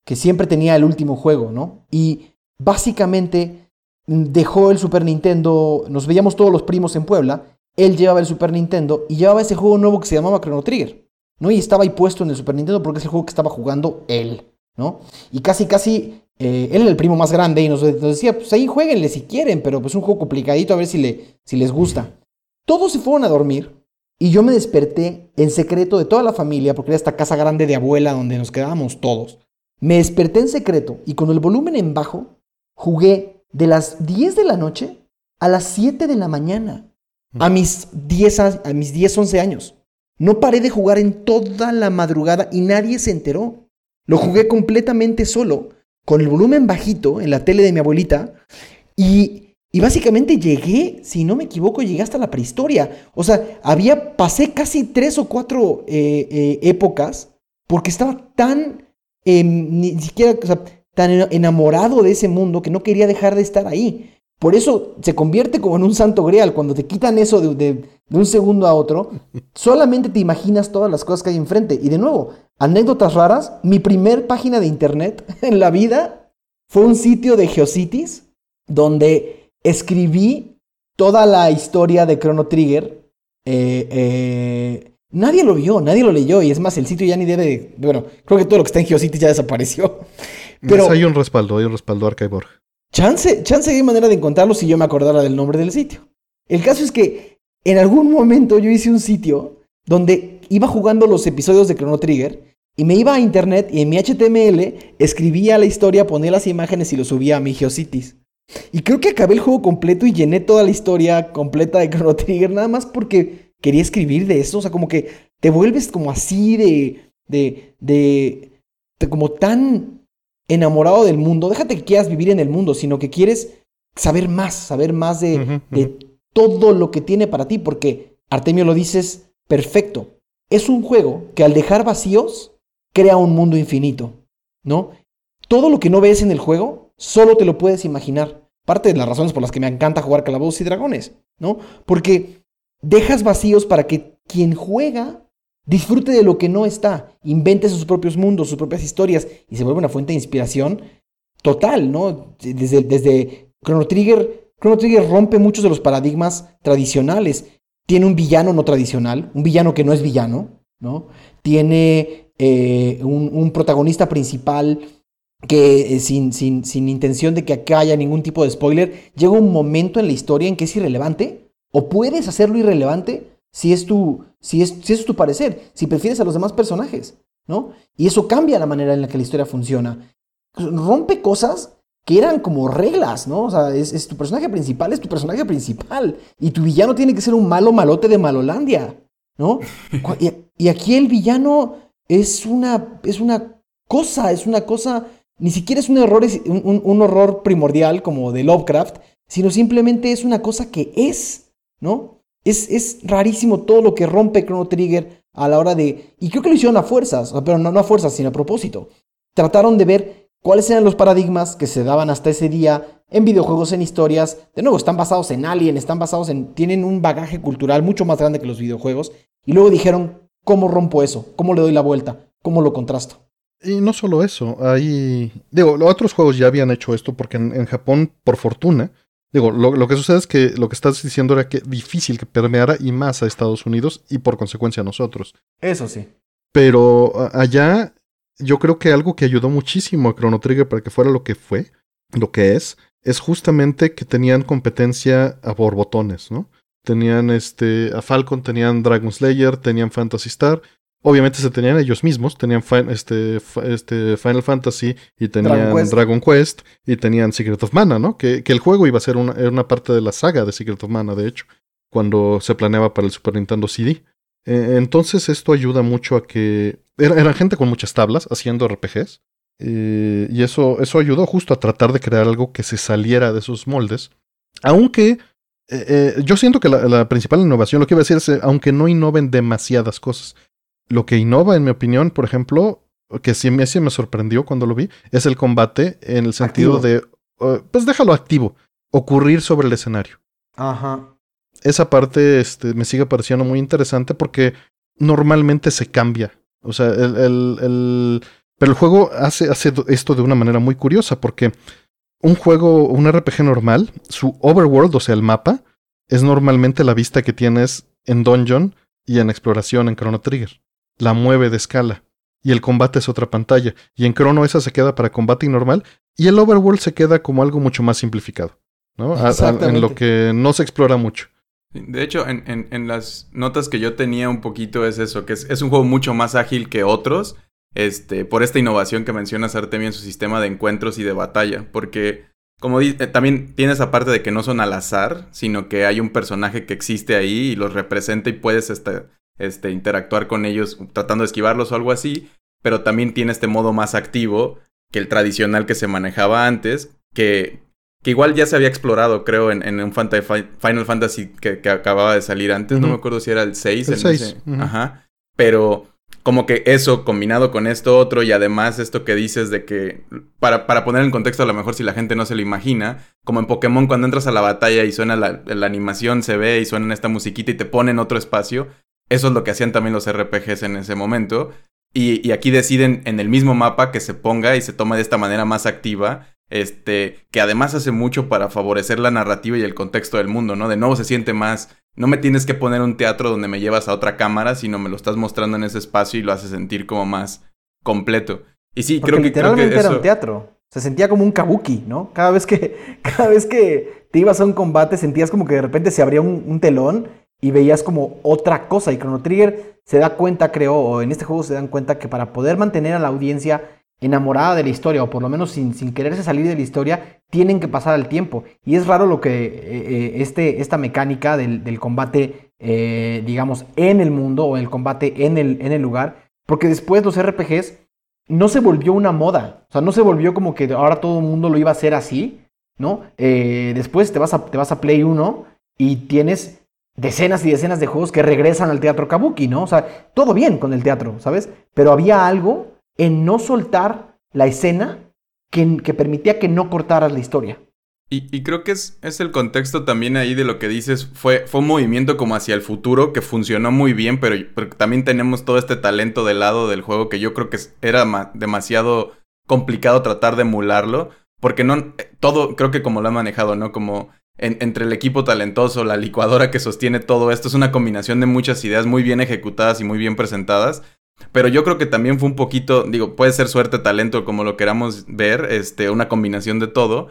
que siempre tenía el último juego, ¿no? Y básicamente dejó el Super Nintendo, nos veíamos todos los primos en Puebla, él llevaba el Super Nintendo y llevaba ese juego nuevo que se llamaba Chrono Trigger, ¿no? Y estaba ahí puesto en el Super Nintendo porque es el juego que estaba jugando él, ¿no? Y casi, casi, eh, él era el primo más grande y nos, decía, pues ahí jueguenle si quieren, pero pues un juego complicadito a ver si, le, si les gusta. Todos se fueron a dormir y yo me desperté en secreto de toda la familia, porque era esta casa grande de abuela donde nos quedábamos todos. Me desperté en secreto y con el volumen en bajo jugué de las 10 de la noche a las 7 de la mañana. A mis 10, a mis 10 11 años. No paré de jugar en toda la madrugada y nadie se enteró. Lo jugué completamente solo, con el volumen bajito en la tele de mi abuelita y y básicamente llegué, si no me equivoco, llegué hasta la prehistoria. O sea, había, pasé casi tres o cuatro eh, eh, épocas porque estaba tan, em, ni siquiera, o sea, tan enamorado de ese mundo que no quería dejar de estar ahí. Por eso se convierte como en un santo grial. Cuando te quitan eso de, de, un segundo a otro, solamente te imaginas todas las cosas que hay enfrente. Y de nuevo, anécdotas raras. Mi primer página de internet [laughs] en la vida fue un sitio de Geocities donde escribí toda la historia de Chrono Trigger. Eh, eh, nadie lo vio, nadie lo leyó. Y es más, el sitio ya ni debe. bueno, creo que todo lo que está en GeoCities ya desapareció. [laughs] Pero hay un respaldo, hay un respaldo Archive.org. Chance, chance hay manera de encontrarlo si yo me acordara del nombre del sitio. El caso es que en algún momento yo hice un sitio donde iba jugando los episodios de Chrono Trigger y me iba a internet y en mi HTML escribía la historia, ponía las imágenes y lo subía a mi GeoCities. Y creo que acabé el juego completo y llené toda la historia completa de Chrono Trigger, nada más porque quería escribir de eso. O sea, como que te vuelves como así de. de. de. de como tan enamorado del mundo. Déjate que quieras vivir en el mundo, sino que quieres saber más, saber más de, de todo lo que tiene para ti, porque Artemio lo dices perfecto. Es un juego que al dejar vacíos crea un mundo infinito, ¿no? Todo lo que no ves en el juego solo te lo puedes imaginar. Parte de las razones por las que me encanta jugar Calabozos y Dragones, ¿no? Porque dejas vacíos para que quien juega disfrute de lo que no está, invente sus propios mundos, sus propias historias y se vuelve una fuente de inspiración total, ¿no? Desde, Chrono Trigger, Chrono Trigger rompe muchos de los paradigmas tradicionales. Tiene un villano no tradicional, un villano que no es villano, ¿no? Tiene eh, un, un, protagonista principal que eh, sin, sin, sin, intención de que acá haya ningún tipo de spoiler, llega un momento en la historia en que es irrelevante, o puedes hacerlo irrelevante si es tu, si es, si es tu parecer, si prefieres a los demás personajes, ¿no? Y eso cambia la manera en la que la historia funciona. Rompe cosas que eran como reglas, ¿no? O sea, es, tu personaje principal, es tu personaje principal, y tu villano tiene que ser un malo malote de Malolandia, ¿no? [laughs] y, y aquí el villano es una, es una cosa, es una cosa ni siquiera es un error, un, un, horror primordial como de Lovecraft, sino simplemente es una cosa que es, ¿no? Es, es rarísimo todo lo que rompe Chrono Trigger a la hora de... Y creo que lo hicieron a fuerzas, pero no, no a fuerzas, sino a propósito. Trataron de ver cuáles eran los paradigmas que se daban hasta ese día en videojuegos, en historias. De nuevo, están basados en Alien, están basados en... Tienen un bagaje cultural mucho más grande que los videojuegos. Y luego dijeron, ¿cómo rompo eso? ¿Cómo le doy la vuelta? ¿Cómo lo contrasto? Y no solo eso, hay... Digo, otros juegos ya habían hecho esto porque en, Japón, por fortuna, digo, lo, que sucede es que lo que estás diciendo era que difícil que permeara y más a Estados Unidos y por consecuencia a nosotros. Eso sí. Pero allá yo creo que algo que ayudó muchísimo a Chrono Trigger para que fuera lo que fue, lo que es, es justamente que tenían competencia a borbotones, ¿no? Tenían este, a Falcon, tenían Dragon Slayer, tenían Phantasy Star, obviamente se tenían ellos mismos, tenían este, este Final Fantasy y tenían Dragon Quest. y tenían Secret of Mana, ¿no? Que, que el juego iba a ser una, una, parte de la saga de Secret of Mana, de hecho, cuando se planeaba para el Super Nintendo CD. E, entonces esto ayuda mucho a que... Era, eran gente con muchas tablas haciendo RPGs. Eh, y eso, eso ayudó justo a tratar de crear algo que se saliera de sus moldes. Aunque eh, eh, yo siento que la, la, principal innovación, lo que iba a decir es, aunque no innoven demasiadas cosas, lo que innova, en mi opinión, por ejemplo, que sí, me sorprendió cuando lo vi, es el combate en el sentido de, uh, pues déjalo activo, ocurrir sobre el escenario. Ajá. Esa parte este, me sigue pareciendo muy interesante porque normalmente se cambia. O sea, el, el, el... pero el juego hace, hace esto de una manera muy curiosa porque un juego, un RPG normal, su overworld, o sea, el mapa, es normalmente la vista que tienes en Dungeon y en exploración en Chrono Trigger la mueve de escala. Y el combate es otra pantalla. Y en Chrono esa se queda para combate normal. Y el overworld se queda como algo mucho más simplificado. ¿no? en lo que no se explora mucho. De hecho, en, en, en, las notas que yo tenía un poquito es eso, que es, es, un juego mucho más ágil que otros, este, por esta innovación que mencionas, Artemio, en su sistema de encuentros y de batalla, porque como eh, también tiene esa parte de que no son al azar, sino que hay un personaje que existe ahí y los representa y puedes este, este, interactuar con ellos tratando de esquivarlos o algo así, pero también tiene este modo más activo que el tradicional que se manejaba antes, que, que igual ya se había explorado, creo, en, en un Final Fantasy que, que, acababa de salir antes, no me acuerdo si era el 6. El 6. Ajá. Pero como que eso combinado con esto otro y además esto que dices de que, para, para poner en contexto a lo mejor si la gente no se lo imagina, como en Pokémon cuando entras a la batalla y suena la, la animación, se ve y suena esta musiquita y te ponen otro espacio, eso es lo que hacían también los RPGs en ese momento. Y, aquí deciden en el mismo mapa que se ponga y se toma de esta manera más activa. Este, que además hace mucho para favorecer la narrativa y el contexto del mundo, ¿no? De nuevo se siente más. No me tienes que poner un teatro donde me llevas a otra cámara, sino me lo estás mostrando en ese espacio y lo hace sentir como más completo. Y sí, creo que. Literalmente era un teatro. Se sentía como un kabuki, ¿no? Cada vez que, [laughs] cada vez que te ibas a un combate sentías como que de repente se abría un telón y veías como otra cosa. Y Chrono Trigger se da cuenta, creo, o en este juego se dan cuenta que para poder mantener a la audiencia enamorada de la historia, o por lo menos sin, sin quererse salir de la historia, tienen que pasar el tiempo. Y es raro lo que eh, eh, este, esta mecánica del, combate, eh, digamos, en el mundo, o el combate en el, en el lugar, porque después los RPGs no se volvió una moda. O sea, no se volvió como que ahora todo el mundo lo iba a hacer así, ¿no? después te vas, a, te vas a Play 1 y tienes decenas y decenas de juegos que regresan al teatro kabuki, ¿no? O sea, todo bien con el teatro, ¿sabes? Pero había algo en no soltar la escena que, que permitía que no cortaras la historia. Y, creo que es, es, el contexto también ahí de lo que dices. Fue, fue un movimiento como hacia el futuro que funcionó muy bien, pero, también tenemos todo este talento del lado del juego que yo creo que era demasiado complicado tratar de emularlo. Porque no, eh, todo creo que como lo han manejado, ¿no? Como entre el equipo talentoso, la licuadora que sostiene todo esto, es una combinación de muchas ideas muy bien ejecutadas y muy bien presentadas. Pero yo creo que también fue un poquito, digo, puede ser suerte, talento, como lo queramos ver, este, una combinación de todo.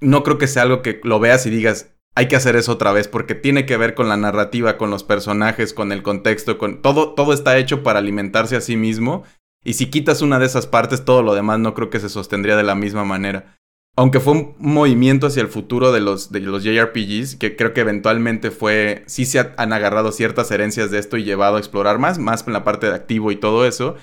No creo que sea algo que lo veas y digas, hay que hacer eso otra vez, porque tiene que ver con la narrativa, con los personajes, con el contexto, con todo, todo está hecho para alimentarse a sí mismo. Y si quitas una de esas partes, todo lo demás no creo que se sostendría de la misma manera aunque fue un movimiento hacia el futuro de los, de los JRPGs, que creo que eventualmente fue, sí se han agarrado ciertas herencias de esto y llevado a explorar más, más en la parte de activo y todo eso.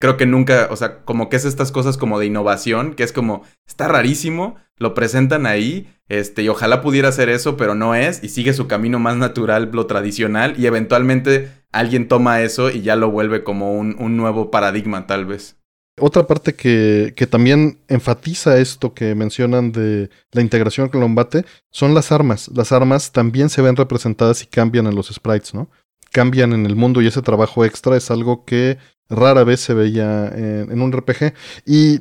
Creo que nunca, o sea, como que es estas cosas como de innovación, que es como, está rarísimo, lo presentan ahí, este, y ojalá pudiera hacer eso, pero no es, y sigue su camino más natural, lo tradicional, y eventualmente alguien toma eso y ya lo vuelve como un, un nuevo paradigma, tal vez. Otra parte que, que, también enfatiza esto que mencionan de la integración con el combate son las armas. Las armas también se ven representadas y cambian en los sprites, ¿no? Cambian en el mundo y ese trabajo extra es algo que rara vez se veía en, en un RPG. Y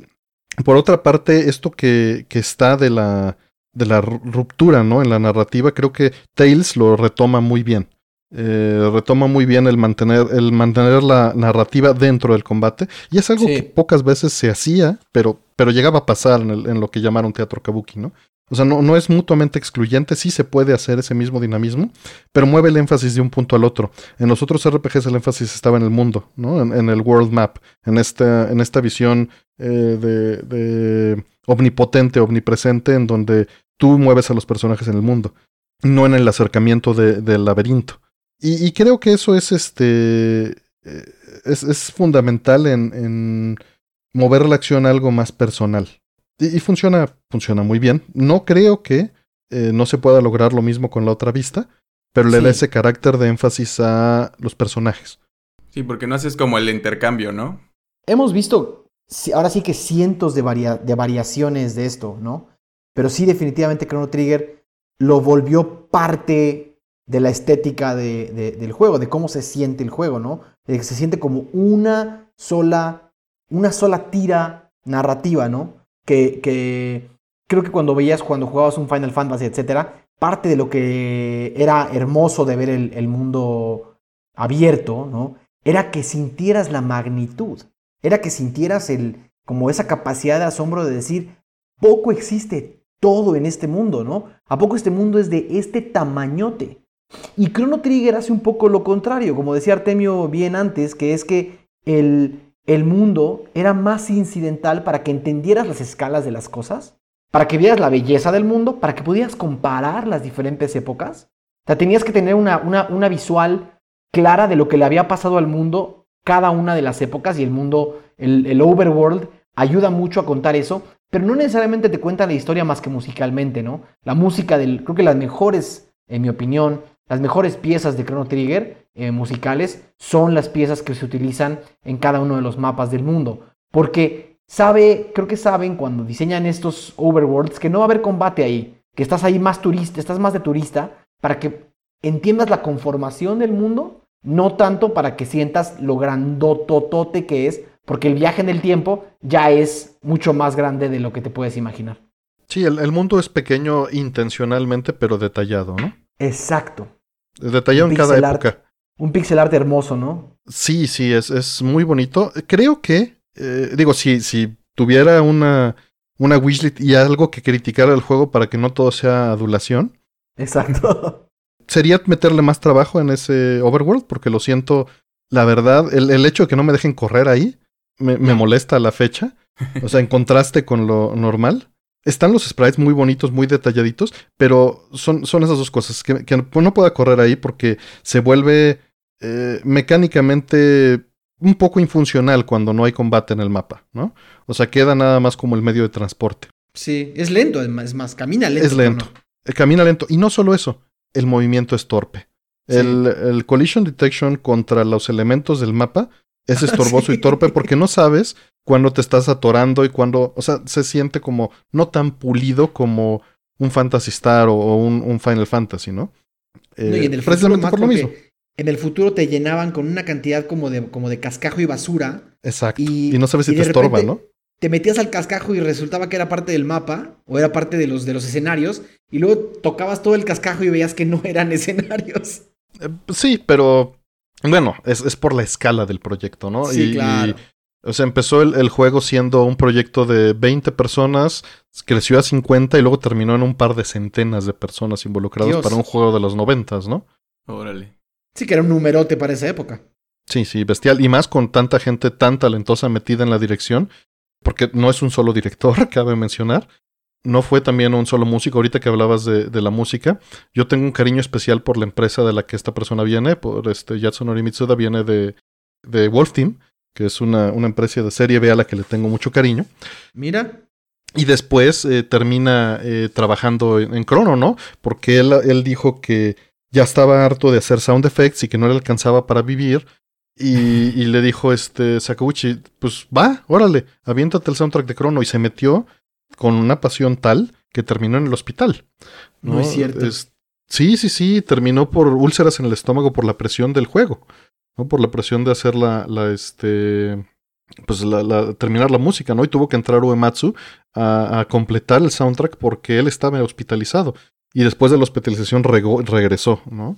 por otra parte, esto que, que está de la, de la ruptura, ¿no? En la narrativa, creo que Tales lo retoma muy bien. Eh, retoma muy bien el mantener, el mantener la narrativa dentro del combate. Y es algo Sí. que pocas veces se hacía, pero, pero llegaba a pasar en, el- en lo que llamaron teatro kabuki, ¿no? O sea, no, no es mutuamente excluyente, sí se puede hacer ese mismo dinamismo, pero mueve el énfasis de un punto al otro. En los otros RPGs el énfasis estaba en el mundo, ¿no? En, en el world map, en esta, en esta visión eh, de, de omnipotente, omnipresente, en donde tú mueves a los personajes en el mundo, no en el acercamiento de- del laberinto. Y, y creo que eso es este. eh, Es, es fundamental en, en mover la acción a algo más personal. Y, y funciona, funciona muy bien. No creo que eh, no se pueda lograr lo mismo con la otra vista, pero le da ese carácter de énfasis a los personajes. Sí, porque no haces como el intercambio, ¿no? Hemos visto, ahora sí que cientos de, varia- de variaciones de esto, ¿no? Pero sí definitivamente Chrono Trigger lo volvió parte de la estética de- de- del juego, de cómo se siente el juego, ¿no? De que se siente como una sola, una sola tira narrativa, ¿no? Que, que creo que cuando veías, cuando jugabas un Final Fantasy, etcétera, parte de lo que era hermoso de ver el, el mundo abierto, ¿no? Era que sintieras la magnitud, era que sintieras el, como esa capacidad de asombro de decir, poco existe todo en este mundo, ¿no? ¿A poco este mundo es de este tamañote? Y Chrono Trigger hace un poco lo contrario, como decía Artemio bien antes, que es que el, el mundo era más incidental para que entendieras las escalas de las cosas, para que vieras la belleza del mundo, para que pudieras comparar las diferentes épocas. O tenías que tener una, una, una visual clara de lo que le había pasado al mundo cada una de las épocas y el mundo, el, el overworld, ayuda mucho a contar eso, pero no necesariamente te cuenta la historia más que musicalmente, ¿no? La música del, creo que las mejores, en mi opinión, las mejores piezas de Chrono Trigger eh, musicales son las piezas que se utilizan en cada uno de los mapas del mundo, porque sabe, creo que saben cuando diseñan estos overworlds que no va a haber combate ahí, que estás ahí más turista, estás más de turista, para que entiendas la conformación del mundo, no tanto para que sientas lo grandototote que es, porque el viaje en el tiempo ya es mucho más grande de lo que te puedes imaginar. Sí, el, el mundo es pequeño intencionalmente, pero detallado, ¿no? Exacto. Detallado en cada art. época. Un pixel art hermoso, ¿no? Sí, sí, es, es muy bonito. Creo que, eh, digo, si, si tuviera una, una wishlist y algo que criticara el juego para que no todo sea adulación, Exacto. [laughs] sería meterle más trabajo en ese overworld, porque lo siento, la verdad, el, el hecho de que no me dejen correr ahí me, me molesta a la fecha. O sea, en contraste con lo normal. Están los sprites muy bonitos, muy detalladitos, pero son, son esas dos cosas, que, que no pueda correr ahí porque se vuelve eh, mecánicamente un poco infuncional cuando no hay combate en el mapa, ¿no? O sea, queda nada más como el medio de transporte. Sí, es lento, además, es más, camina lento. Es lento. ¿no? Eh, Camina lento. Y no solo eso, el movimiento es torpe. Sí. El, el collision detection contra los elementos del mapa es [laughs] estorboso Sí. y torpe porque no sabes cuándo te estás atorando y cuándo, o sea, se siente como no tan pulido como un Fantasy Star o, o un, un Final Fantasy, ¿no? No, y Eh, en el futuro precisamente por lo porque mismo. En el futuro te llenaban con una cantidad como de, como de cascajo y basura. Exacto. y- Y, no sabes si te estorba, ¿no? Te metías al cascajo y resultaba que era parte del mapa o era parte de los, de los escenarios. Y luego tocabas todo el cascajo y veías que no eran [laughs] escenarios. Eh, sí, pero bueno, es, es por la escala del proyecto, ¿no? Sí, Y- claro. O sea, empezó el, el juego siendo un proyecto de 20 personas, creció a 50 y luego terminó en un par de centenas de personas involucradas Dios. para un juego de los 90, ¿no? Órale. Sí, que era un numerote para esa época. Sí, sí, bestial. Y más con tanta gente tan talentosa metida en la dirección, porque no es un solo director, [laughs] cabe mencionar. No fue también un solo músico. Ahorita que hablabas de, de la música, yo tengo un cariño especial por la empresa de la que esta persona viene, por este Yasunori Mitsuda, viene de, de Wolf Team, que es una, una empresa de serie B a la que le tengo mucho cariño. Mira. y después eh, termina eh, trabajando en, en, Chrono, ¿no? Porque él, él, dijo que ya estaba harto de hacer sound effects y que no le alcanzaba para vivir. Y, y le dijo este Sakaguchi, pues va, órale, aviéntate el soundtrack de Chrono. Y se metió con una pasión tal que terminó en el hospital. No, no es cierto. Es, sí, sí, sí, terminó por úlceras en el estómago por la presión del juego. ¿no? Por la presión de hacer la, la este, pues la, la, terminar la música, ¿no? Y tuvo que entrar Uematsu a, a, completar el soundtrack porque él estaba hospitalizado. Y después de la hospitalización rego, regresó, ¿no?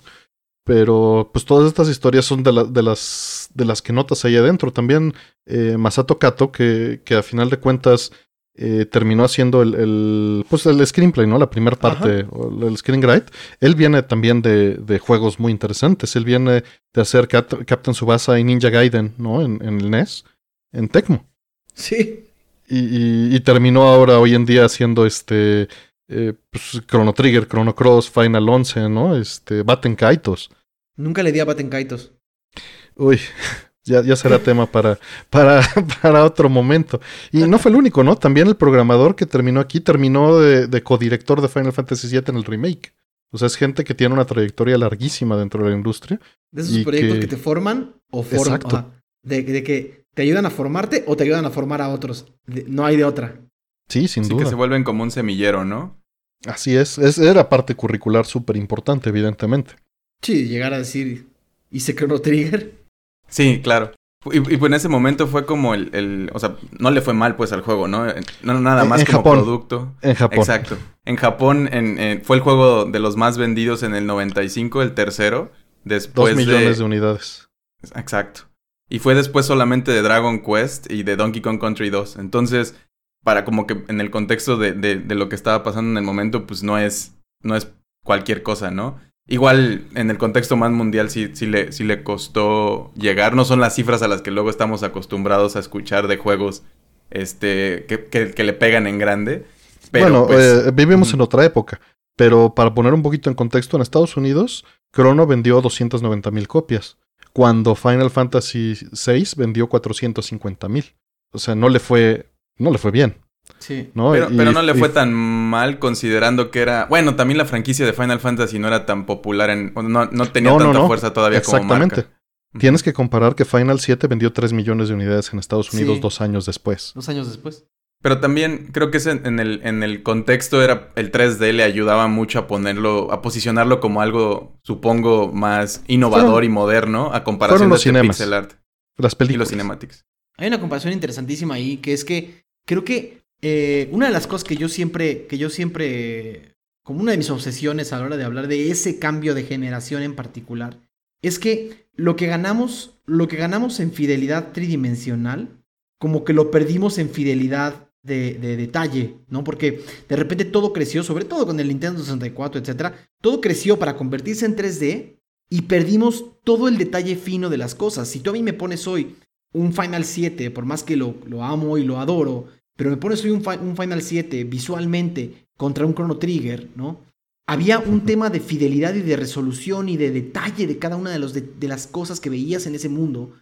Pero pues todas estas historias son de, la, de, las, de las que notas ahí adentro. También eh, Masato Kato, que, que a final de cuentas eh, terminó haciendo el, el, pues el screenplay, ¿no? La primera parte, el screenwrite. Él viene también de, de, juegos muy interesantes. Él viene de hacer Cap Captain Subasa y Ninja Gaiden, ¿no? En, en el NES en Tecmo. Sí. Y, y, y, terminó ahora, hoy en día, haciendo este. Eh, pues, Chrono Trigger, Chrono Cross, Final 11, ¿no? Este, Batten Kaitos. Nunca le di a Batten Kaitos. Uy, [laughs] ya, ya será [laughs] tema para, para, [laughs] para otro momento. Y no fue el único, ¿no? También el programador que terminó aquí terminó de, de codirector de Final Fantasy VII en el remake. O sea, es gente que tiene una trayectoria larguísima dentro de la industria. De esos proyectos que... que... te forman o forman. Exacto. De, de, que te ayudan a formarte o te ayudan a formar a otros. No hay de otra. Sí, sin sí, duda. que se vuelven como un semillero, ¿no? Así es. es era parte curricular súper importante, evidentemente. Sí, llegar a decir, ¿hice Chrono Trigger? Sí, claro. Y, y pues en ese momento fue como el, el, O sea, no le fue mal pues al juego, ¿no? No nada más en como Japón. producto. En Japón. Exacto. En Japón en, en, fue el juego de los más vendidos en el 95, el tercero. Después Dos millones de, de unidades. Exacto. Y fue después solamente de Dragon Quest y de Donkey Kong Country 2. Entonces, para como que en el contexto de, de, de, lo que estaba pasando en el momento, pues no es, no es cualquier cosa, ¿no? Igual en el contexto más mundial sí, sí, le, sí le costó llegar. No son las cifras a las que luego estamos acostumbrados a escuchar de juegos este, que, que, que le pegan en grande. Pero, bueno, pues, eh, vivimos en otra época. Pero para poner un poquito en contexto, en Estados Unidos, Chrono vendió 290 mil copias cuando Final Fantasy VI vendió 450 mil. O sea, no le fue, no le fue bien. Sí. ¿no? Pero, y, pero, no le fue y... tan mal considerando que era. Bueno, también la franquicia de Final Fantasy no era tan popular en. No, no tenía no, tanta no, fuerza todavía Exactamente. como marca. Tienes que comparar que Final 7 vendió 3 millones de unidades en Estados Unidos sí. dos años después. Dos años después. Pero también creo que ese, en, el, en el contexto era el 3D le ayudaba mucho a ponerlo, a posicionarlo como algo, supongo, más innovador Fueron, y moderno a comparación los de este cinemas, pixel art. Las películas. Y los cinematics. Hay una comparación interesantísima ahí, que es que creo que eh, una de las cosas que yo siempre, que yo siempre, como una de mis obsesiones a la hora de hablar de ese cambio de generación en particular, es que lo que ganamos, lo que ganamos en fidelidad tridimensional, como que lo perdimos en fidelidad de, de, detalle, ¿no? Porque de repente todo creció, sobre todo con el Nintendo 64, etcétera, todo creció para convertirse en 3D y perdimos todo el detalle fino de las cosas. Si tú a mí me pones hoy un Final 7, por más que lo amo y lo adoro, pero me pones hoy un, un, Final 7 visualmente contra un Chrono Trigger, ¿no? Había un tema de fidelidad y de resolución y de detalle de cada una de, los de, de las cosas que veías en ese mundo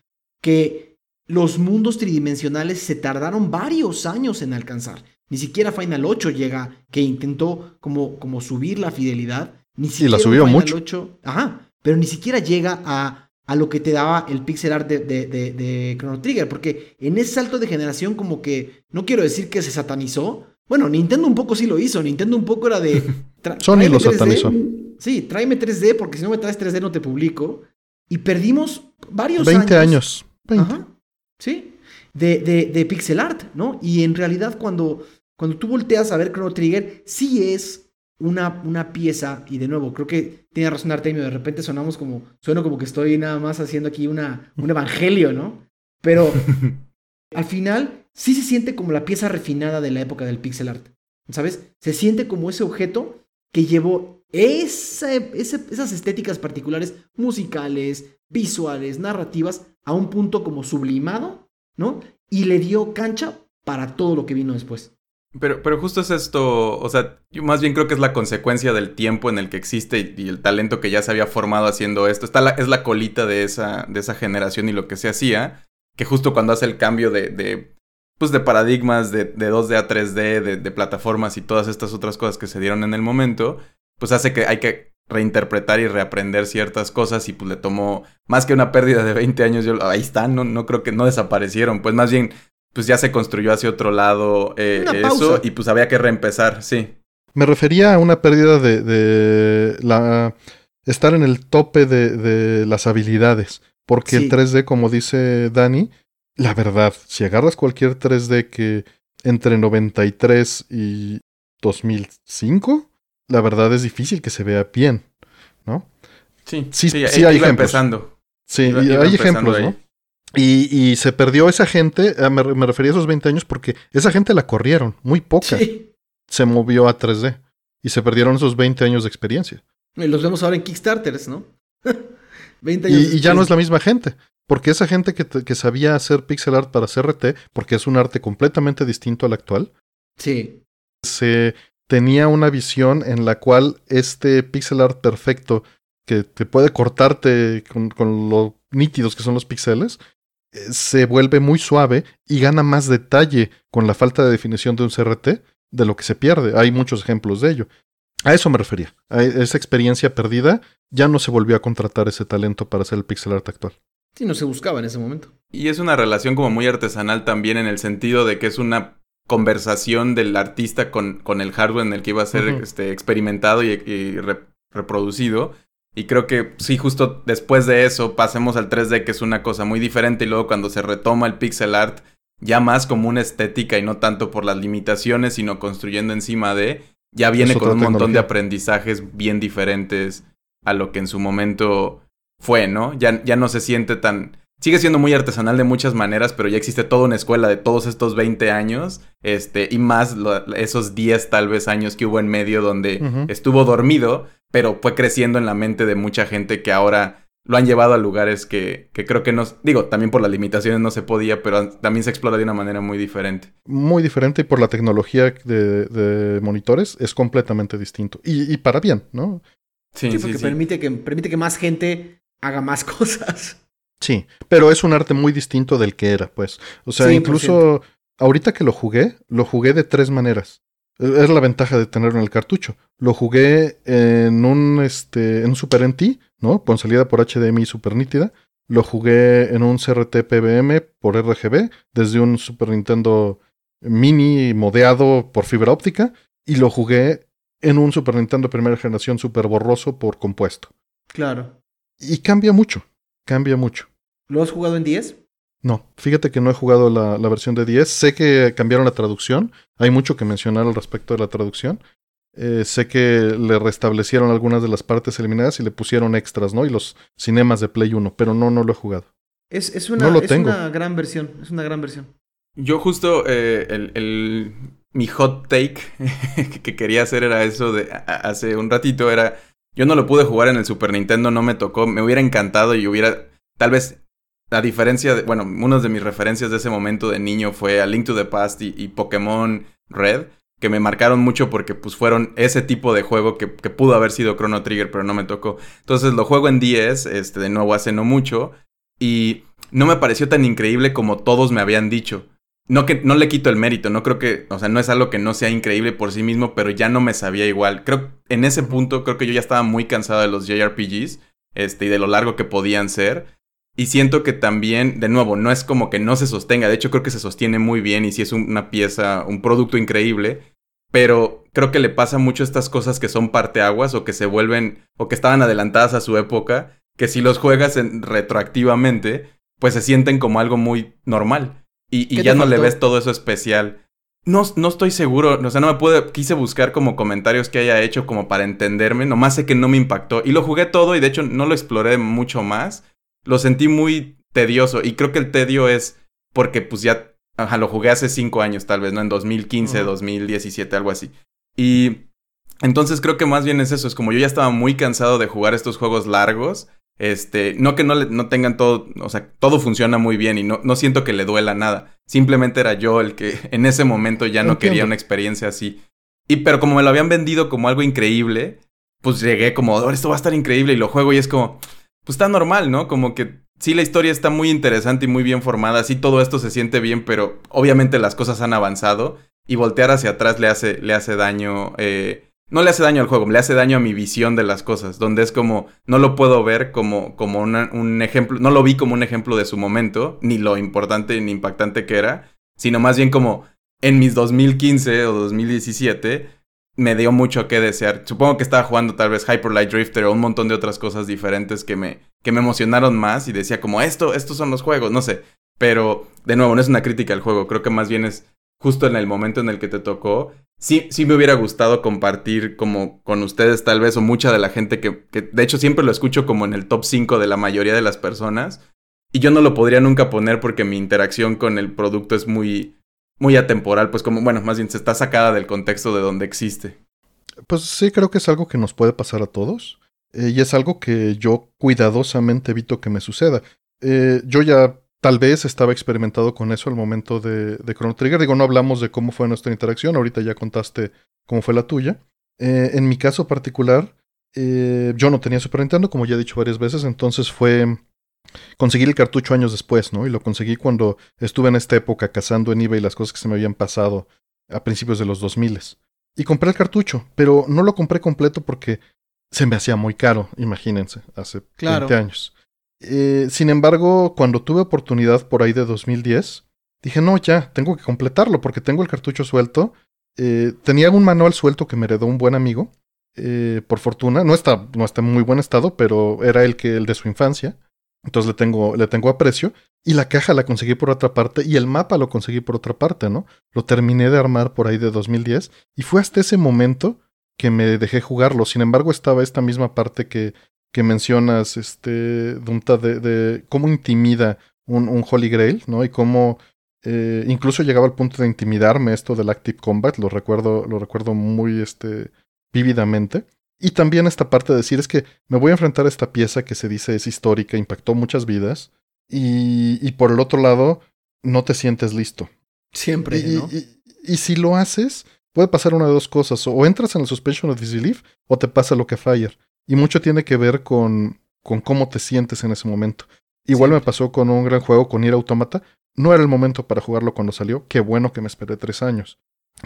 que los mundos tridimensionales se tardaron varios años en alcanzar. Ni siquiera Final 8 llega, que intentó como, como subir la fidelidad. Ni siquiera sí, la subió Final mucho. 8, ajá, pero ni siquiera llega a, a lo que te daba el pixel art de, de, de, de, Chrono Trigger, porque en ese salto de generación como que, no quiero decir que se satanizó, bueno, Nintendo un poco sí lo hizo, Nintendo un poco era de... [laughs] Sony lo 3D. satanizó. Sí, tráeme 3D porque si no me traes 3D no te publico. Y perdimos varios 20 años. años. 20. Ajá, sí, de, de, de, pixel art, ¿no? Y en realidad cuando, cuando tú volteas a ver Chrono Trigger, sí es una, una pieza, y de nuevo, creo que tiene razón Artemio, de repente sonamos como, sueno como que estoy nada más haciendo aquí una, un evangelio, ¿no? Pero [laughs] al final sí se siente como la pieza refinada de la época del pixel art, ¿sabes? Se siente como ese objeto que llevó esa, esa, esas estéticas particulares, musicales, visuales, narrativas, a un punto como sublimado, ¿no? Y le dio cancha para todo lo que vino después. Pero, pero justo es esto, o sea, yo más bien creo que es la consecuencia del tiempo en el que existe y, el talento que ya se había formado haciendo esto. Está la, es la colita de esa, de esa generación y lo que se hacía, que justo cuando hace el cambio de, de pues de paradigmas de, de 2D a 3D, de, de plataformas y todas estas otras cosas que se dieron en el momento, pues hace que hay que reinterpretar y reaprender ciertas cosas y pues le tomó más que una pérdida de 20 años, yo, ahí están, no, no creo que no desaparecieron, pues más bien pues ya se construyó hacia otro lado eh, Una eso pausa. y pues había que reempezar, sí. Me refería a una pérdida de, de la estar en el tope de, de las habilidades. Porque Sí. el 3D, como dice Dani, la verdad, si agarras cualquier 3D que entre 93 y 2005, la verdad es difícil que se vea bien, ¿no? Sí, Sí, sí, sí iba hay ejemplos. empezando. Sí, Iba- hay empezando ejemplos, ahí. ¿no? Y, y se perdió esa gente, eh, me, me refería a esos 20 años porque esa gente la corrieron, muy poca. Sí. Se movió a 3D y se perdieron esos 20 años de experiencia. Y los vemos ahora en Kickstarters, ¿no? [laughs] 20 años Y, y ya no es la misma gente. Porque esa gente que, que sabía hacer pixel art para CRT, porque es un arte completamente distinto al actual, Sí. se tenía una visión en la cual este pixel art perfecto, que te puede cortarte con, con lo nítidos que son los píxeles, eh, se vuelve muy suave y gana más detalle con la falta de definición de un CRT de lo que se pierde. Hay muchos ejemplos de ello. A eso me refería. A esa experiencia perdida, ya no se volvió a contratar ese talento para hacer el pixel art actual. Sí, no se buscaba en ese momento. Y es una relación como muy artesanal también en el sentido de que es una conversación del artista con, con el hardware en el que iba a ser este, experimentado y, y re- reproducido. Y creo que sí, justo después de eso pasemos al 3D, que es una cosa muy diferente, y luego cuando se retoma el pixel art, ya más como una estética y no tanto por las limitaciones, sino construyendo encima de, ya viene con un montón de aprendizajes bien diferentes a lo que en su momento fue, ¿no? Ya, ya no se siente tan... Sigue siendo muy artesanal de muchas maneras, pero ya existe toda una escuela de todos estos 20 años, este, y más lo- esos 10 tal vez años que hubo en medio donde estuvo dormido, pero fue creciendo en la mente de mucha gente que ahora lo han llevado a lugares que, que creo que no... Digo, también por las limitaciones no se podía, pero también se explora de una manera muy diferente. Muy diferente y por la tecnología de, de monitores es completamente distinto. Y, y para bien, ¿no? Sí, Sí, sí, porque sí. Permite, que, permite que más gente haga más [laughs] cosas. Sí, pero es un arte muy distinto del que era, pues. O sea, 100%. incluso ahorita que lo jugué, lo jugué de tres maneras. Es la ventaja de tenerlo en el cartucho. Lo jugué en un, este, en un Super NT, ¿no? Con salida por HDMI super nítida. Lo jugué en un CRT PBM por RGB, desde un Super Nintendo mini modeado por fibra óptica. Y lo jugué en un Super Nintendo primera generación super borroso por compuesto. Claro. Y cambia mucho, cambia mucho. ¿Lo has jugado en 10? No, fíjate que no he jugado la, la versión de 10. Sé que cambiaron la traducción. Hay mucho que mencionar al respecto de la traducción. Eh, sé que le restablecieron algunas de las partes eliminadas y le pusieron extras, ¿no? Y los cinemas de Play 1, pero no, no lo he jugado. Es, es, una, No lo es tengo. una gran versión. Es una gran versión. Yo justo eh, el, el- mi hot take [laughs] que quería hacer era eso de a- hace un ratito era yo no lo pude jugar en el Super Nintendo, no me tocó, me hubiera encantado y hubiera tal vez a diferencia de, bueno, una de mis referencias de ese momento de niño fue A Link to the Past y, Pokémon Red, que me marcaron mucho porque pues fueron ese tipo de juego que, que pudo haber sido Chrono Trigger, pero no me tocó. Entonces lo juego en 10, este, de nuevo hace no mucho, y no me pareció tan increíble como todos me habían dicho. No que no le quito el mérito, no creo que, o sea, no es algo que no sea increíble por sí mismo, pero ya no me sabía igual. Creo en ese punto creo que yo ya estaba muy cansado de los JRPGs, este y de lo largo que podían ser. Y siento que también, de nuevo, no es como que no se sostenga, de hecho creo que se sostiene muy bien y sí es un- una pieza, un producto increíble, pero creo que le pasa mucho estas cosas que son parteaguas o que se vuelven o que estaban adelantadas a su época, que si los juegas en- retroactivamente, pues se sienten como algo muy normal. Y, y ¿Qué te ya no le ves todo eso especial. No, no estoy seguro, o sea, no me pude, quise buscar como comentarios que haya hecho como para entenderme, nomás sé que no me impactó. Y lo jugué todo y de hecho no lo exploré mucho más, lo sentí muy tedioso y creo que el tedio es porque pues ya, ajá, lo jugué hace cinco años tal vez, ¿no? En 2015, Ujú. 2017, algo así. Y entonces creo que más bien es eso, es como yo ya estaba muy cansado de jugar estos juegos largos. Este, no que no, le- no tengan todo, o sea, todo funciona muy bien y no, no siento que le duela nada. Simplemente era yo el que [laughs] en ese momento ya no quería una experiencia así. Y pero como me lo habían vendido como algo increíble, pues llegué como, "Oh, esto va a estar increíble y lo juego y es como, pues está normal, ¿no? Como que sí la historia está muy interesante y muy bien formada, sí todo esto se siente bien, pero obviamente las cosas han avanzado y voltear hacia atrás le hace, le hace daño. Eh, no le hace daño al juego, le hace daño a mi visión de las cosas, donde es como, no lo puedo ver como, como un ejemplo, no lo vi como un ejemplo de su momento, ni lo importante ni impactante que era, sino más bien como en mis 2015 o 2017 me dio mucho que desear. Supongo que estaba jugando tal vez Hyper Light Drifter o un montón de otras cosas diferentes que me, que me emocionaron más y decía como esto, estos son los juegos, no sé. Pero de nuevo, no es una crítica al juego, creo que más bien es justo en el momento en el que te tocó sí, sí me hubiera gustado compartir como con ustedes tal vez o mucha de la gente que, que, de hecho siempre lo escucho como en el top 5 de la mayoría de las personas y yo no lo podría nunca poner porque mi interacción con el producto es muy, muy atemporal, pues como, bueno, más bien se está sacada del contexto de donde existe. Pues sí, creo que es algo que nos puede pasar a todos eh, y es algo que yo cuidadosamente evito que me suceda. Eh, yo ya Tal vez estaba experimentado con eso al momento de, de, Chrono Trigger. Digo, no hablamos de cómo fue nuestra interacción, ahorita ya contaste cómo fue la tuya. Eh, en mi caso particular, yo no tenía Super Nintendo, como ya he dicho varias veces, entonces fue conseguir el cartucho años después, ¿no? Y lo conseguí cuando estuve en esta época cazando en eBay las cosas que se me habían pasado a principios de los 2000. Y compré el cartucho, pero no lo compré completo porque se me hacía muy caro, imagínense, hace claro. 20 años. Eh, sin embargo, cuando tuve oportunidad por ahí de 2010, dije, no, ya, tengo que completarlo porque tengo el cartucho suelto. Eh, tenía un manual suelto que me heredó un buen amigo, eh, por fortuna. No está, no está en muy buen estado, pero era el, que, el de su infancia. Entonces le tengo, le tengo aprecio. Y la caja la conseguí por otra parte y el mapa lo conseguí por otra parte, ¿no? Lo terminé de armar por ahí de 2010 y fue hasta ese momento que me dejé jugarlo. Sin embargo, estaba esta misma parte que que mencionas, este, Dunta, de, de cómo intimida un, un, Holy Grail, ¿no? Y cómo eh, incluso llegaba al punto de intimidarme esto del Active Combat, lo recuerdo, lo recuerdo muy este, vívidamente. Y también esta parte de decir es que me voy a enfrentar a esta pieza que se dice es histórica, impactó muchas vidas, y, y por el otro lado, no te sientes listo. Siempre, y, ¿no? Y, y, si lo haces, puede pasar una de dos cosas, o entras en la suspension of disbelief, o te pasa lo que Fire. Y mucho tiene que ver con, con cómo te sientes en ese momento. Igual me pasó con un gran juego, con Ir Automata. No era el momento para jugarlo cuando salió. Qué bueno que me esperé tres años.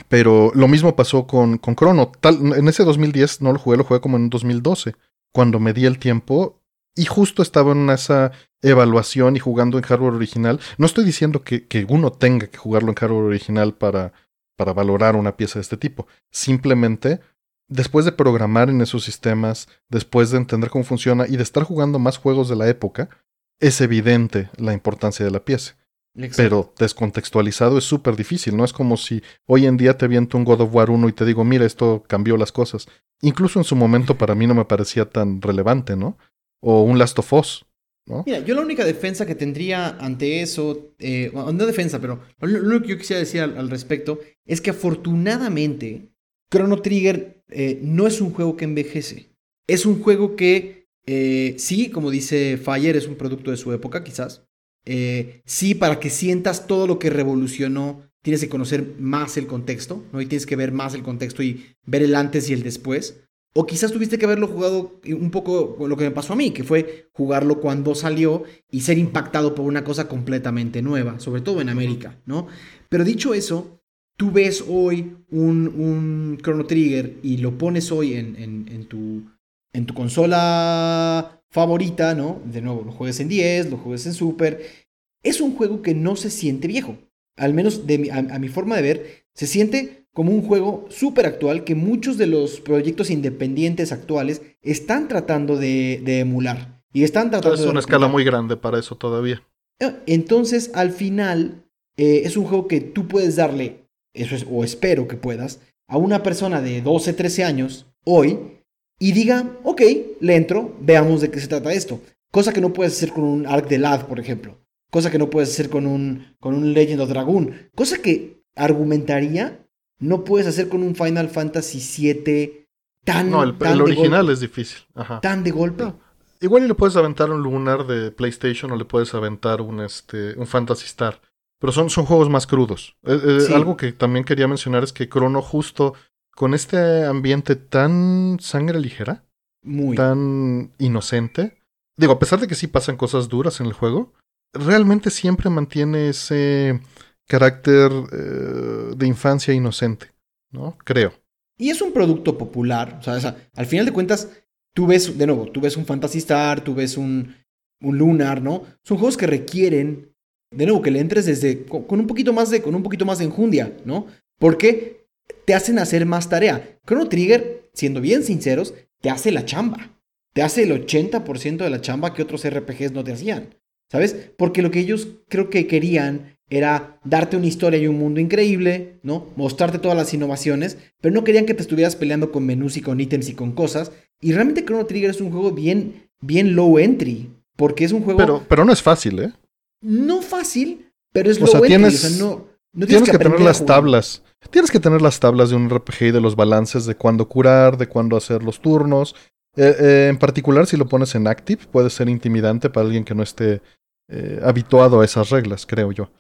Pero lo mismo pasó con, con Chrono. Tal, en ese 2010 no lo jugué, lo jugué como en 2012. Cuando me di el tiempo y justo estaba en esa evaluación y jugando en hardware original. No estoy diciendo que, que uno tenga que jugarlo en hardware original para, para valorar una pieza de este tipo. Simplemente después de programar en esos sistemas, después de entender cómo funciona y de estar jugando más juegos de la época, es evidente la importancia de la pieza. Exacto. Pero descontextualizado es súper difícil, ¿no? Es como si hoy en día te aviento un God of War 1 y te digo, mira, esto cambió las cosas. Incluso en su momento para mí no me parecía tan relevante, ¿no? O un Last of Us, ¿no? Mira, yo la única defensa que tendría ante eso, eh, no defensa, pero lo único que yo quisiera decir al, al respecto es que afortunadamente Chrono Trigger eh, no es un juego que envejece. Es un juego que, eh, sí, como dice Fire, es un producto de su época, quizás. Eh, sí, para que sientas todo lo que revolucionó, tienes que conocer más el contexto, ¿no? Y tienes que ver más el contexto y ver el antes y el después. O quizás tuviste que haberlo jugado un poco lo que me pasó a mí, que fue jugarlo cuando salió y ser impactado por una cosa completamente nueva, sobre todo en América, ¿no? Pero dicho eso, tú ves hoy un, un Chrono Trigger y lo pones hoy en, en, en, tu, en tu consola favorita, ¿no? De nuevo, lo juegues en 10, lo juegues en Super. Es un juego que no se siente viejo. Al menos de mi, a, a mi forma de ver, se siente como un juego súper actual que muchos de los proyectos independientes actuales están tratando de, de emular. Y están tratando es una de escala muy grande para eso todavía. Entonces, al final, eh, es un juego que tú puedes darle eso es, o espero que puedas, a una persona de 12, 13 años hoy y diga, ok, le entro, veamos de qué se trata esto. Cosa que no puedes hacer con un Arc de Lad, por ejemplo. Cosa que no puedes hacer con un, con un Legend of Dragoon. Cosa que argumentaría no puedes hacer con un Final Fantasy VII tan. No, el, tan el original es difícil. Ajá. Tan de golpe. No. Igual y le puedes aventar un Lunar de PlayStation o le puedes aventar un, este, un Fantasy Star. Pero son, son juegos más crudos. Eh, sí. Algo que también quería mencionar es que Chrono justo con este ambiente tan sangre ligera, Muy. tan inocente, digo, a pesar de que sí pasan cosas duras en el juego, realmente siempre mantiene ese carácter eh, de infancia inocente, ¿no? Creo. Y es un producto popular, o sea, o sea, al final de cuentas, tú ves, de nuevo, tú ves un Phantasy Star, tú ves un, un Lunar, ¿no? Son juegos que requieren, de nuevo, que le entres desde, con, con un poquito más de, con un poquito más de enjundia, ¿no? Porque te hacen hacer más tarea. Chrono Trigger, siendo bien sinceros, te hace la chamba. Te hace el 80% de la chamba que otros RPGs no te hacían. ¿Sabes? Porque lo que ellos creo que querían era darte una historia y un mundo increíble, ¿no? Mostrarte todas las innovaciones, pero no querían que te estuvieras peleando con menús y con ítems y con cosas. Y realmente Chrono Trigger es un juego bien, bien low entry, porque es un juego Pero, pero no es fácil, ¿eh? no fácil, pero es O low sea, entry. tienes- o sea, no, no Tienes que, tener aprender a las tablas. Tienes que tener las tablas de un RPG y de los balances de cuándo curar, de cuándo hacer los turnos. Eh, eh, en particular, si lo pones en Active, puede ser intimidante para alguien que no esté eh, habituado a esas reglas, creo yo.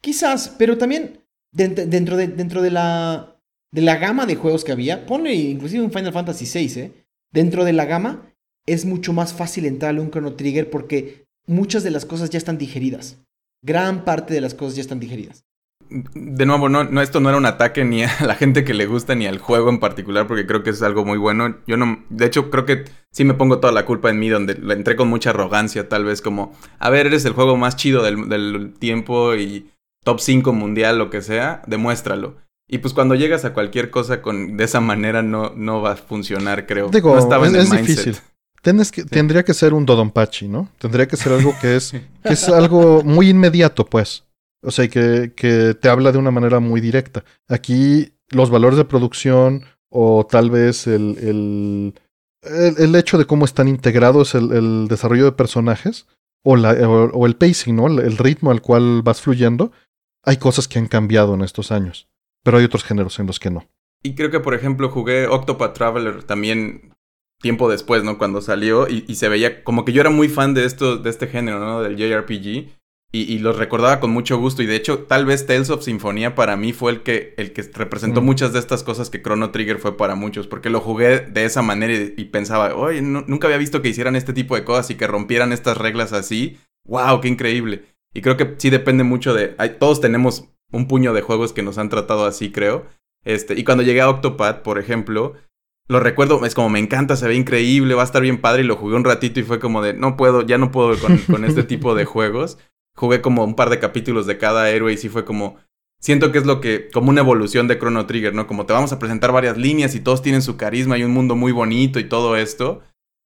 Quizás, pero también dent- dentro de, dentro de la, de la gama de juegos que había, ponle inclusive un Final Fantasy VI. Dentro de la gama es mucho más fácil entrarle un Chrono Trigger porque muchas de las cosas ya están digeridas. Gran parte de las cosas ya están digeridas. De nuevo, no, no, esto no era un ataque ni a [laughs] la gente que le gusta ni al juego en particular, porque creo que es algo muy bueno. Yo no, de hecho, creo que sí me pongo toda la culpa en mí, donde le entré con mucha arrogancia, tal vez como, a ver, eres el juego más chido del, del tiempo y top 5 mundial, lo que sea, demuéstralo. Y pues cuando llegas a cualquier cosa con, de esa manera no, no va a funcionar, creo. Digo, no estaba es, en el es mindset. difícil. Tienes que, Tendría que ser un Dodonpachi, ¿no? Tendría que ser algo que es, que es [laughs] algo muy inmediato, pues. O sea, que, que te habla de una manera muy directa. Aquí los valores de producción o tal vez el, el, el, hecho de cómo están integrados el, el desarrollo de personajes o, la, o, el pacing, ¿no? El, el ritmo al cual vas fluyendo. Hay cosas que han cambiado en estos años, pero hay otros géneros en los que no. Y creo que, por ejemplo, jugué Octopath Traveler también tiempo después, ¿no? Cuando salió y, y se veía como que yo era muy fan de esto, de este género, ¿no? Del JRPG. Y, y los recordaba con mucho gusto. Y de hecho, tal vez Tales of Sinfonía para mí fue el que, el que representó Mm. muchas de estas cosas que Chrono Trigger fue para muchos. Porque lo jugué de esa manera y, y pensaba, oye, no- nunca había visto que hicieran este tipo de cosas y que rompieran estas reglas así. ¡Wow! ¡Qué increíble! Y creo que sí depende mucho de. hay- todos tenemos un puño de juegos que nos han tratado así, creo. Este, y cuando llegué a Octopath, por ejemplo, lo recuerdo, es como me encanta, se ve increíble, va a estar bien padre. Y lo jugué un ratito y fue como de, no puedo, ya no puedo con, con este tipo de [laughs] juegos. Jugué como un par de capítulos de cada héroe y sí fue como. Siento que es lo que. como una evolución de Chrono Trigger, ¿no? Como te vamos a presentar varias líneas y todos tienen su carisma y un mundo muy bonito y todo esto.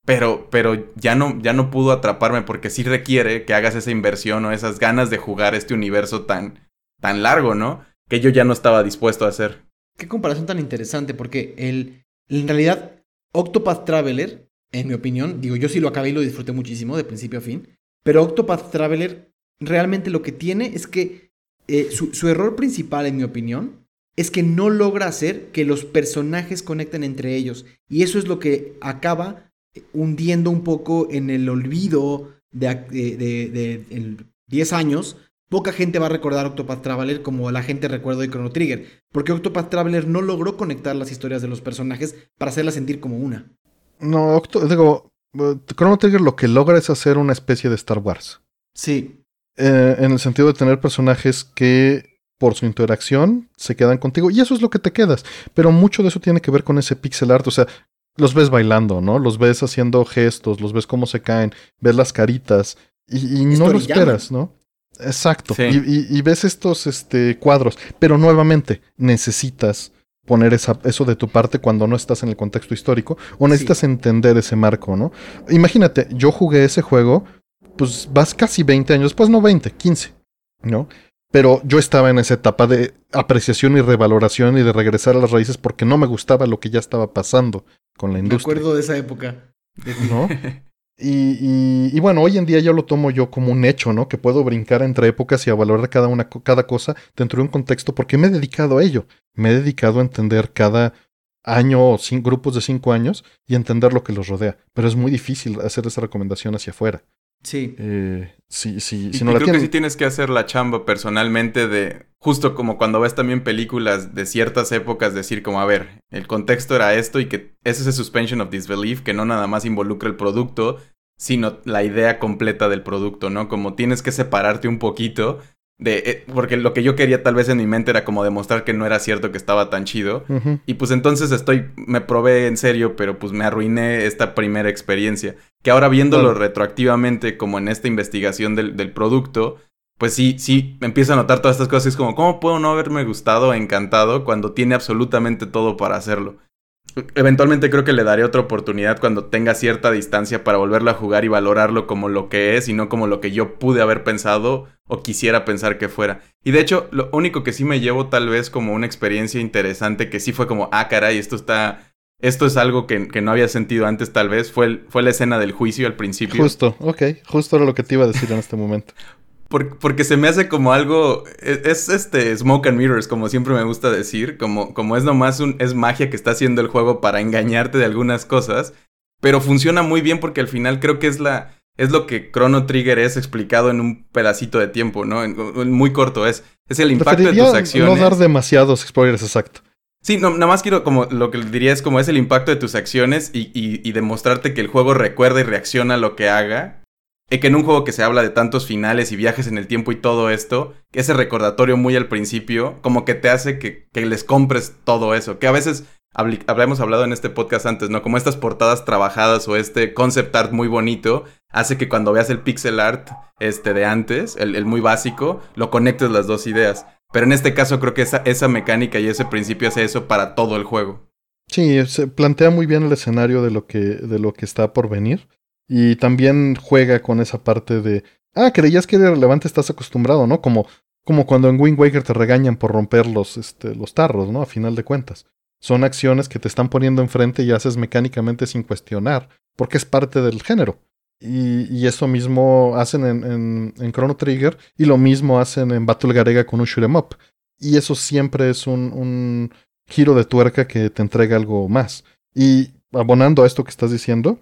Pero, pero ya no, ya no pudo atraparme porque sí requiere que hagas esa inversión o esas ganas de jugar este universo tan, tan largo, ¿no? Que yo ya no estaba dispuesto a hacer. Qué comparación tan interesante, porque el, en realidad Octopath Traveler, en mi opinión, digo, yo sí lo acabé y lo disfruté muchísimo de principio a fin, pero Octopath Traveler realmente lo que tiene es que eh, su, su error principal, en mi opinión, es que no logra hacer que los personajes conecten entre ellos. Y eso es lo que acaba eh, hundiendo un poco en el olvido de, de, de- de- en 10 años. Poca gente va a recordar Octopath Traveler como la gente recuerda de Chrono Trigger, porque Octopath Traveler no logró conectar las historias de los personajes para hacerlas sentir como una. No, Octo- digo, eh, Chrono Trigger lo que logra es hacer una especie de Star Wars. Sí, Eh, en el sentido de tener personajes que por su interacción se quedan contigo y eso es lo que te quedas. Pero mucho de eso tiene que ver con ese pixel art, o sea, los ves bailando, ¿no? Los ves haciendo gestos, los ves cómo se caen, ves las caritas y, y no lo esperas, ¿no? Exacto. Sí. Y, y- y ves estos este, cuadros, pero nuevamente necesitas poner esa, eso de tu parte cuando no estás en el contexto histórico o necesitas entender ese marco, ¿no? Imagínate, yo jugué ese juego, pues vas casi 20 años, pues no 20, 15, ¿no? Pero yo estaba en esa etapa de apreciación y revaloración y de regresar a las raíces porque no me gustaba lo que ya estaba pasando con la me industria. acuerdo de esa época. ¿no? [laughs] Y, y- y bueno, hoy en día ya lo tomo yo como un hecho, ¿no? Que puedo brincar entre épocas y a valorar cada, una, cada cosa dentro de un contexto porque me he dedicado a ello. Me he dedicado a entender cada año o grupos de cinco años y entender lo que los rodea. Pero es muy difícil hacer esa recomendación hacia afuera. Sí. Eh, si, si, Y, si y no la creo que sí tienes que hacer la chamba personalmente de, justo como cuando ves también películas de ciertas épocas, decir como, a ver, el contexto era esto y que es ese suspension of disbelief que no nada más involucra el producto, sino la idea completa del producto, ¿no? Como tienes que separarte un poquito de, eh, porque lo que yo quería tal vez en mi mente era como demostrar que no era cierto que estaba tan chido. Y pues entonces estoy, me probé en serio, pero pues me arruiné esta primera experiencia. Que ahora viéndolo retroactivamente, como en esta investigación del, del, producto, pues sí, sí, empiezo a notar todas estas cosas. Es como, ¿cómo puedo no haberme gustado, encantado, cuando tiene absolutamente todo para hacerlo? Eventualmente creo que le daré otra oportunidad cuando tenga cierta distancia para volverlo a jugar y valorarlo como lo que es y no como lo que yo pude haber pensado o quisiera pensar que fuera. Y de hecho, lo único que sí me llevo tal vez como una experiencia interesante que sí fue como, ah, caray, esto está... Esto es algo que, no había sentido antes tal vez, fue, fue la escena del juicio al principio. Justo, ok, justo era lo que te iba a decir en este momento [laughs] porque se me hace como algo. E, es, este smoke and mirrors, como siempre me gusta decir. Como, como es nomás un. es magia que está haciendo el juego para engañarte de algunas cosas. Pero funciona muy bien porque al final creo que es la. Es lo que Chrono Trigger es explicado en un pedacito de tiempo, ¿no? muy corto es. Es el impacto de tus acciones. No dar demasiados spoilers, exacto. Sí, no, nada más quiero como lo que diría es como es el impacto de tus acciones y, y, y demostrarte que el juego recuerda y reacciona a lo que haga y que en un juego que se habla de tantos finales y viajes en el tiempo y todo esto, ese recordatorio muy al principio, como que te hace que, les compres todo eso. Que a veces hablamos hablado en este podcast antes, ¿no? Como estas portadas trabajadas o este concept art muy bonito, hace que cuando veas el pixel art este de antes, el, muy básico, lo conectes las dos ideas. Pero en este caso creo que esa, esa mecánica y ese principio hace eso para todo el juego. Sí, se plantea muy bien el escenario de lo que, de lo que está por venir. Y también juega con esa parte de, ah, creías que era relevante, estás acostumbrado, ¿no? Como, como cuando en Wind Waker te regañan por romper los, este, los tarros, ¿no? A final de cuentas. Son acciones que te están poniendo enfrente y haces mecánicamente sin cuestionar, porque es parte del género. Y, y eso mismo hacen en, en, Chrono Trigger y lo mismo hacen en Battle Garega con un shoot'em up. Y eso siempre es un giro de tuerca que te entrega algo más. Y abonando a esto que estás diciendo,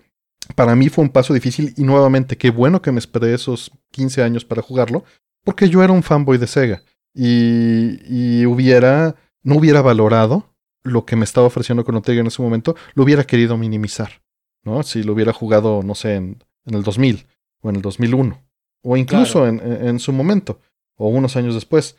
para mí fue un paso difícil y nuevamente qué bueno que me esperé esos 15 años para jugarlo, porque yo era un fanboy de Sega y, y hubiera, no hubiera valorado lo que me estaba ofreciendo con Trigger en ese momento, lo hubiera querido minimizar, ¿no? Si lo hubiera jugado, no sé, en, en el 2000 o en el 2001, o incluso en, en, su momento, o unos años después.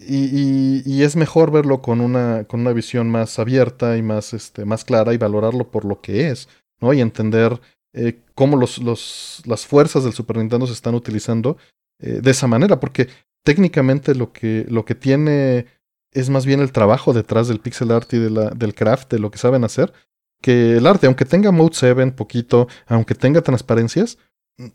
Y, y, y, es mejor verlo con una, con una visión más abierta y más, este, más clara y valorarlo por lo que es, ¿no? Y entender eh, cómo los, los, las fuerzas del Super Nintendo se están utilizando eh, de esa manera, porque técnicamente lo que, lo que tiene es más bien el trabajo detrás del pixel art y de la, del craft, de lo que saben hacer, que el arte, aunque tenga Mode 7 poquito, aunque tenga transparencias,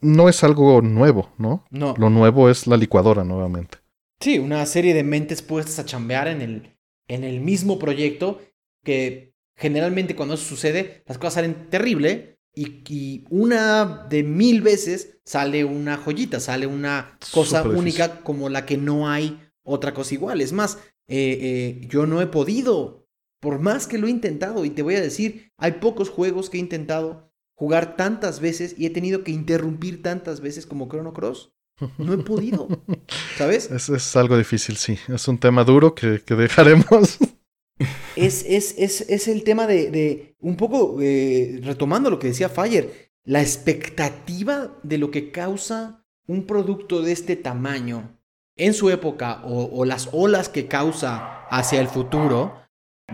no es algo nuevo, ¿no? No. Lo nuevo es la licuadora nuevamente. Sí, una serie de mentes puestas a chambear en el, en el mismo proyecto que generalmente cuando eso sucede las cosas salen terrible y, una de mil veces sale una joyita, sale una cosa única como la que no hay otra cosa igual. Es más, eh, eh, yo no he podido, por más que lo he intentado, y te voy a decir, hay pocos juegos que he intentado jugar tantas veces y he tenido que interrumpir tantas veces como Chrono Cross. No he podido, [laughs] ¿sabes? Es, es algo difícil, sí. Es un tema duro que, que dejaremos es, es, es, es el tema de, de un poco, eh, retomando lo que decía Fire, la expectativa de lo que causa un producto de este tamaño en su época o, las olas que causa hacia el futuro,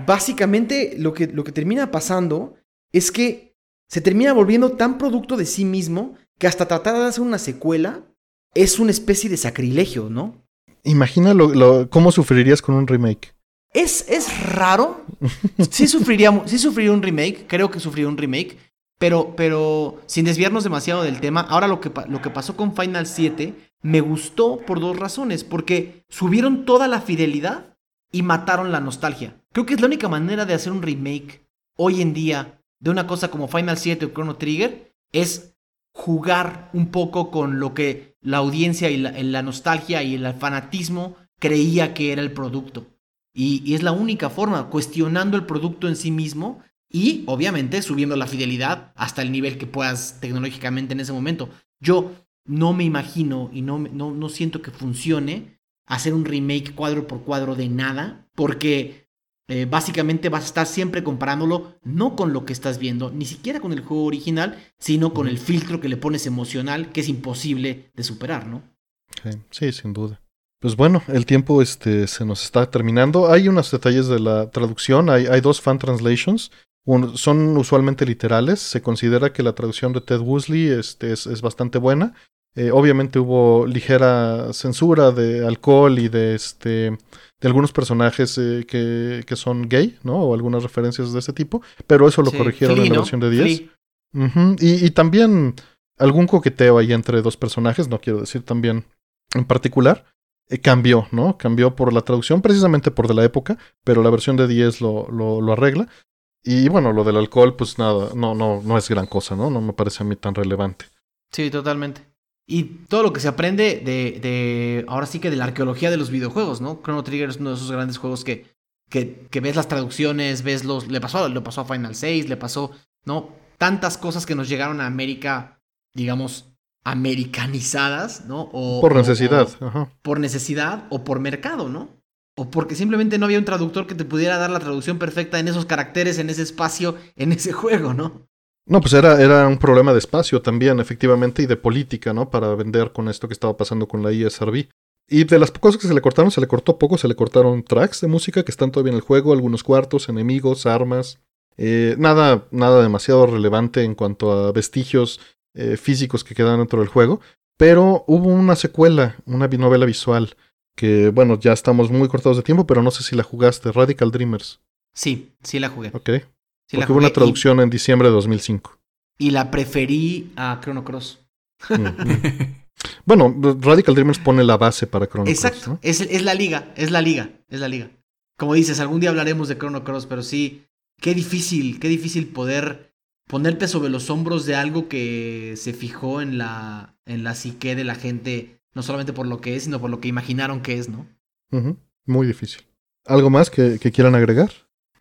básicamente lo que, lo que termina pasando es que se termina volviendo tan producto de sí mismo que hasta tratar de hacer una secuela es una especie de sacrilegio, ¿no? Imagina lo, cómo sufrirías con un remake. Es, raro. Sí sufriría, sufriría un remake. Creo que sufriría un remake. Pero, pero sin desviarnos demasiado del tema, ahora lo que, lo que pasó con Final 7 me gustó por dos razones. Porque subieron toda la fidelidad y mataron la nostalgia. Creo que es la única manera de hacer un remake hoy en día de una cosa como Final 7 o Chrono Trigger. Es jugar un poco con lo que la audiencia y la nostalgia y el fanatismo creía que era el producto. Y, es la única forma, cuestionando el producto en sí mismo y obviamente subiendo la fidelidad hasta el nivel que puedas tecnológicamente en ese momento. Yo no me imagino y no, no, no siento que funcione hacer un remake cuadro por cuadro de nada, porque eh, básicamente vas a estar siempre comparándolo no con lo que estás viendo, ni siquiera con el juego original, sino con el filtro que le pones emocional, que es imposible de superar, ¿no? Sí, sin duda. Pues bueno, el tiempo este, se nos está terminando. Hay unos detalles de la traducción, hay, hay dos fan translations. son usualmente literales. Se considera que la traducción de Ted Woosley este, es, es bastante buena. Eh, obviamente hubo ligera censura de alcohol y de este de algunos personajes eh, que, que, son gay, ¿no? O algunas referencias de ese tipo, pero eso lo corrigieron en la versión de 10. y, y, también algún coqueteo ahí entre dos personajes, no quiero decir también en particular, eh, cambió, ¿no? Cambió por la traducción, precisamente por de la época, pero la versión de 10 lo, lo, arregla. Y bueno, lo del alcohol, pues nada, no, no, no es gran cosa, ¿no? No me parece a mí tan relevante. Sí, totalmente. Y todo lo que se aprende de, de, ahora sí que de la arqueología de los videojuegos, ¿no? Chrono Trigger es uno de esos grandes juegos que, que, que ves las traducciones, ves los... Le pasó, le pasó a Final 6, le pasó, ¿no? Tantas cosas que nos llegaron a América, digamos, americanizadas, ¿no? O, por necesidad. Ajá. Por necesidad o por mercado, ¿no? O porque simplemente no había un traductor que te pudiera dar la traducción perfecta en esos caracteres, en ese espacio, en ese [laughs] juego, ¿no? No, pues era, era un problema de espacio también, efectivamente, y de política, ¿no? Para vender con esto que estaba pasando con la ESRB. Y de las cosas que se le cortaron, se le cortó poco, se le cortaron tracks de música que están todavía en el juego, algunos cuartos, enemigos, armas. Eh, nada, nada demasiado relevante en cuanto a vestigios eh, físicos que quedan dentro del juego. Pero hubo una secuela, una novela visual, que bueno, ya estamos muy cortados de tiempo, pero no sé si la jugaste, Radical Dreamers. Sí, sí la jugué. Ok. Porque hubo una traducción en diciembre de 2005. Y la preferí a Chrono Cross. [laughs] bueno, Radical Dreamers pone la base para Chrono Cross. Exacto. Es, es, la liga, es la liga, es la liga. Como dices, algún día hablaremos de Chrono Cross, pero sí, qué difícil, qué difícil poder ponerte sobre los hombros de algo que se fijó en la, en la psique de la gente, no solamente por lo que es, sino por lo que imaginaron que es, ¿no? Muy difícil. ¿Algo más que, que quieran agregar?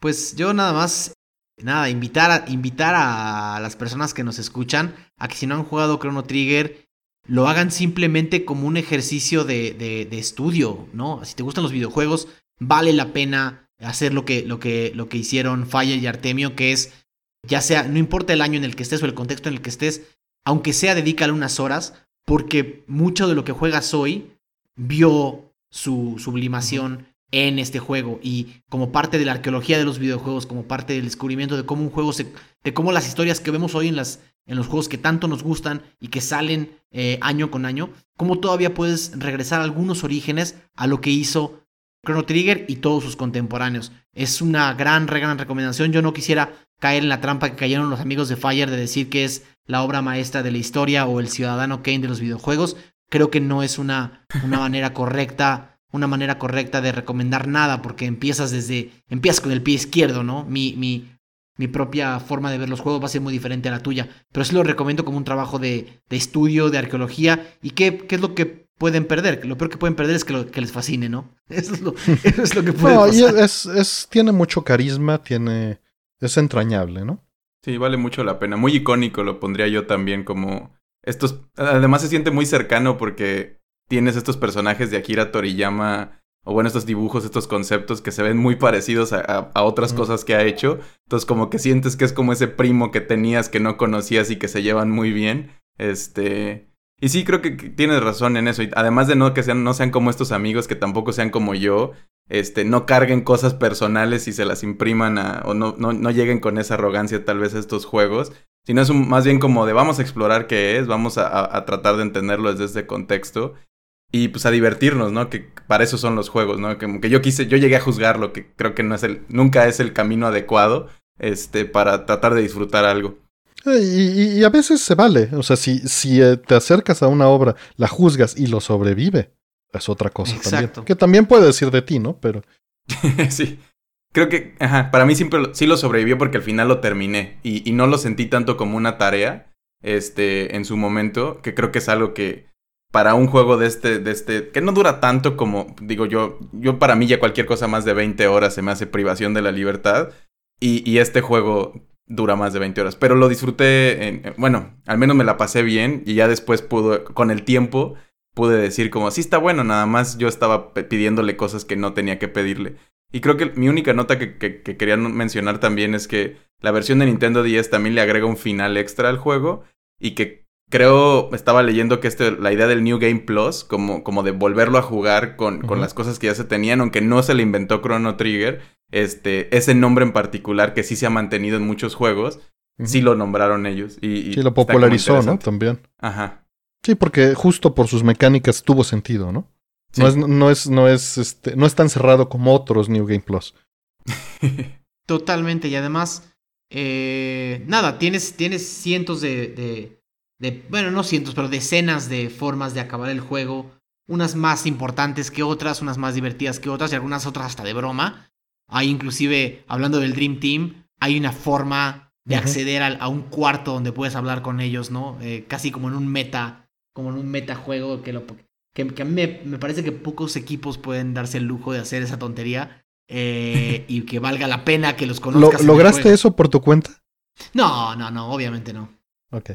Pues yo nada más nada, invitar a, invitar a las personas que nos escuchan a que si no han jugado Chrono Trigger, lo hagan simplemente como un ejercicio de, de, estudio, ¿no? Si te gustan los videojuegos, vale la pena hacer lo que, lo que, lo que hicieron Fire y Artemio, que es, ya sea, no importa el año en el que estés o el contexto en el que estés, aunque sea, dedícale unas horas, porque mucho de lo que juegas hoy vio su sublimación en este juego y como parte de la arqueología de los videojuegos, como parte del descubrimiento de cómo un juego se, de cómo las historias que vemos hoy en las en los juegos que tanto nos gustan y que salen eh, año con año, cómo todavía puedes regresar algunos orígenes a lo que hizo Chrono Trigger y todos sus contemporáneos. Es una gran, gran recomendación. Yo no quisiera caer en la trampa que cayeron los amigos de Fire de decir que es la obra maestra de la historia o el ciudadano Kane de los videojuegos. Creo que no es una, una manera correcta una manera correcta de recomendar nada, porque empiezas desde, empiezas con el pie izquierdo, ¿no? Mi, mi, mi propia forma de ver los juegos va a ser muy diferente a la tuya, pero sí lo recomiendo como un trabajo de, de estudio, de arqueología, y qué, qué es lo que pueden perder. Lo peor que pueden perder es que, lo, que les fascine, ¿no? [laughs] Eso es lo, eso es lo que pueden no, es, es, tiene mucho carisma, tiene, es entrañable, ¿no? Sí, vale mucho la pena. Muy icónico lo pondría yo también como... Estos, además se siente muy cercano porque tienes estos personajes de Akira Toriyama, o bueno, estos dibujos, estos conceptos que se ven muy parecidos a, otras cosas que ha hecho. Entonces, como que sientes que es como ese primo que tenías que no conocías y que se llevan muy bien. Este. Y sí, creo que tienes razón en eso. Y además de no que sean, no sean como estos amigos, que tampoco sean como yo, este, no carguen cosas personales y se las impriman a, o no, no, no lleguen con esa arrogancia tal vez a estos juegos, sino es más bien como de vamos a explorar qué es, vamos a, a tratar de entenderlo desde este contexto y pues a divertirnos, ¿no? Que para eso son los juegos, ¿no? Que, que yo quise, yo llegué a juzgarlo, que creo que no es el, nunca es el camino adecuado, este, para tratar de disfrutar algo. Eh, y, y, a veces se vale, o sea, si, si eh, te acercas a una obra, la juzgas y lo sobrevive, es otra cosa Exacto. también. Que también puede decir de ti, ¿no? Pero... [laughs] sí. Creo que, ajá, para mí siempre sí lo sobrevivió porque al final lo terminé y, y no lo sentí tanto como una tarea, este, en su momento, que creo que es algo que, para un juego de este, de este, que no dura tanto como, digo yo, yo para mí ya cualquier cosa más de 20 horas se me hace privación de la libertad y, y este juego dura más de 20 horas, pero lo disfruté, en, bueno, al menos me la pasé bien y ya después pudo, con el tiempo, pude decir como, sí está bueno, nada más yo estaba pidiéndole cosas que no tenía que pedirle. Y creo que mi única nota que, que, que quería mencionar también es que la versión de Nintendo 10 también le agrega un final extra al juego y que creo, estaba leyendo que este, la idea del New Game Plus, como, como de volverlo a jugar con, con las cosas que ya se tenían, aunque no se le inventó Chrono Trigger, este, ese nombre en particular que sí se ha mantenido en muchos juegos, sí lo nombraron ellos. Y, sí, lo popularizó, ¿no? También. Ajá. Sí, porque justo por sus mecánicas tuvo sentido, ¿no? No es, no es, no es, este, no es tan cerrado como otros New Game Plus. [laughs] Totalmente, y además, eh, nada, tienes, tienes cientos de, de, bueno, no cientos, pero decenas de formas de acabar el juego, unas más importantes que otras, unas más divertidas que otras y algunas otras hasta de broma. Hay inclusive, hablando del Dream Team, hay una forma de acceder a, un cuarto donde puedes hablar con ellos, ¿no? Eh, casi como en un meta, como en un metajuego que, lo, que, que a mí me, parece que pocos equipos pueden darse el lujo de hacer esa tontería eh, [laughs] y que valga la pena que los conozcas. ¿Lograste eso por tu cuenta? No, no, no, obviamente no. Ok.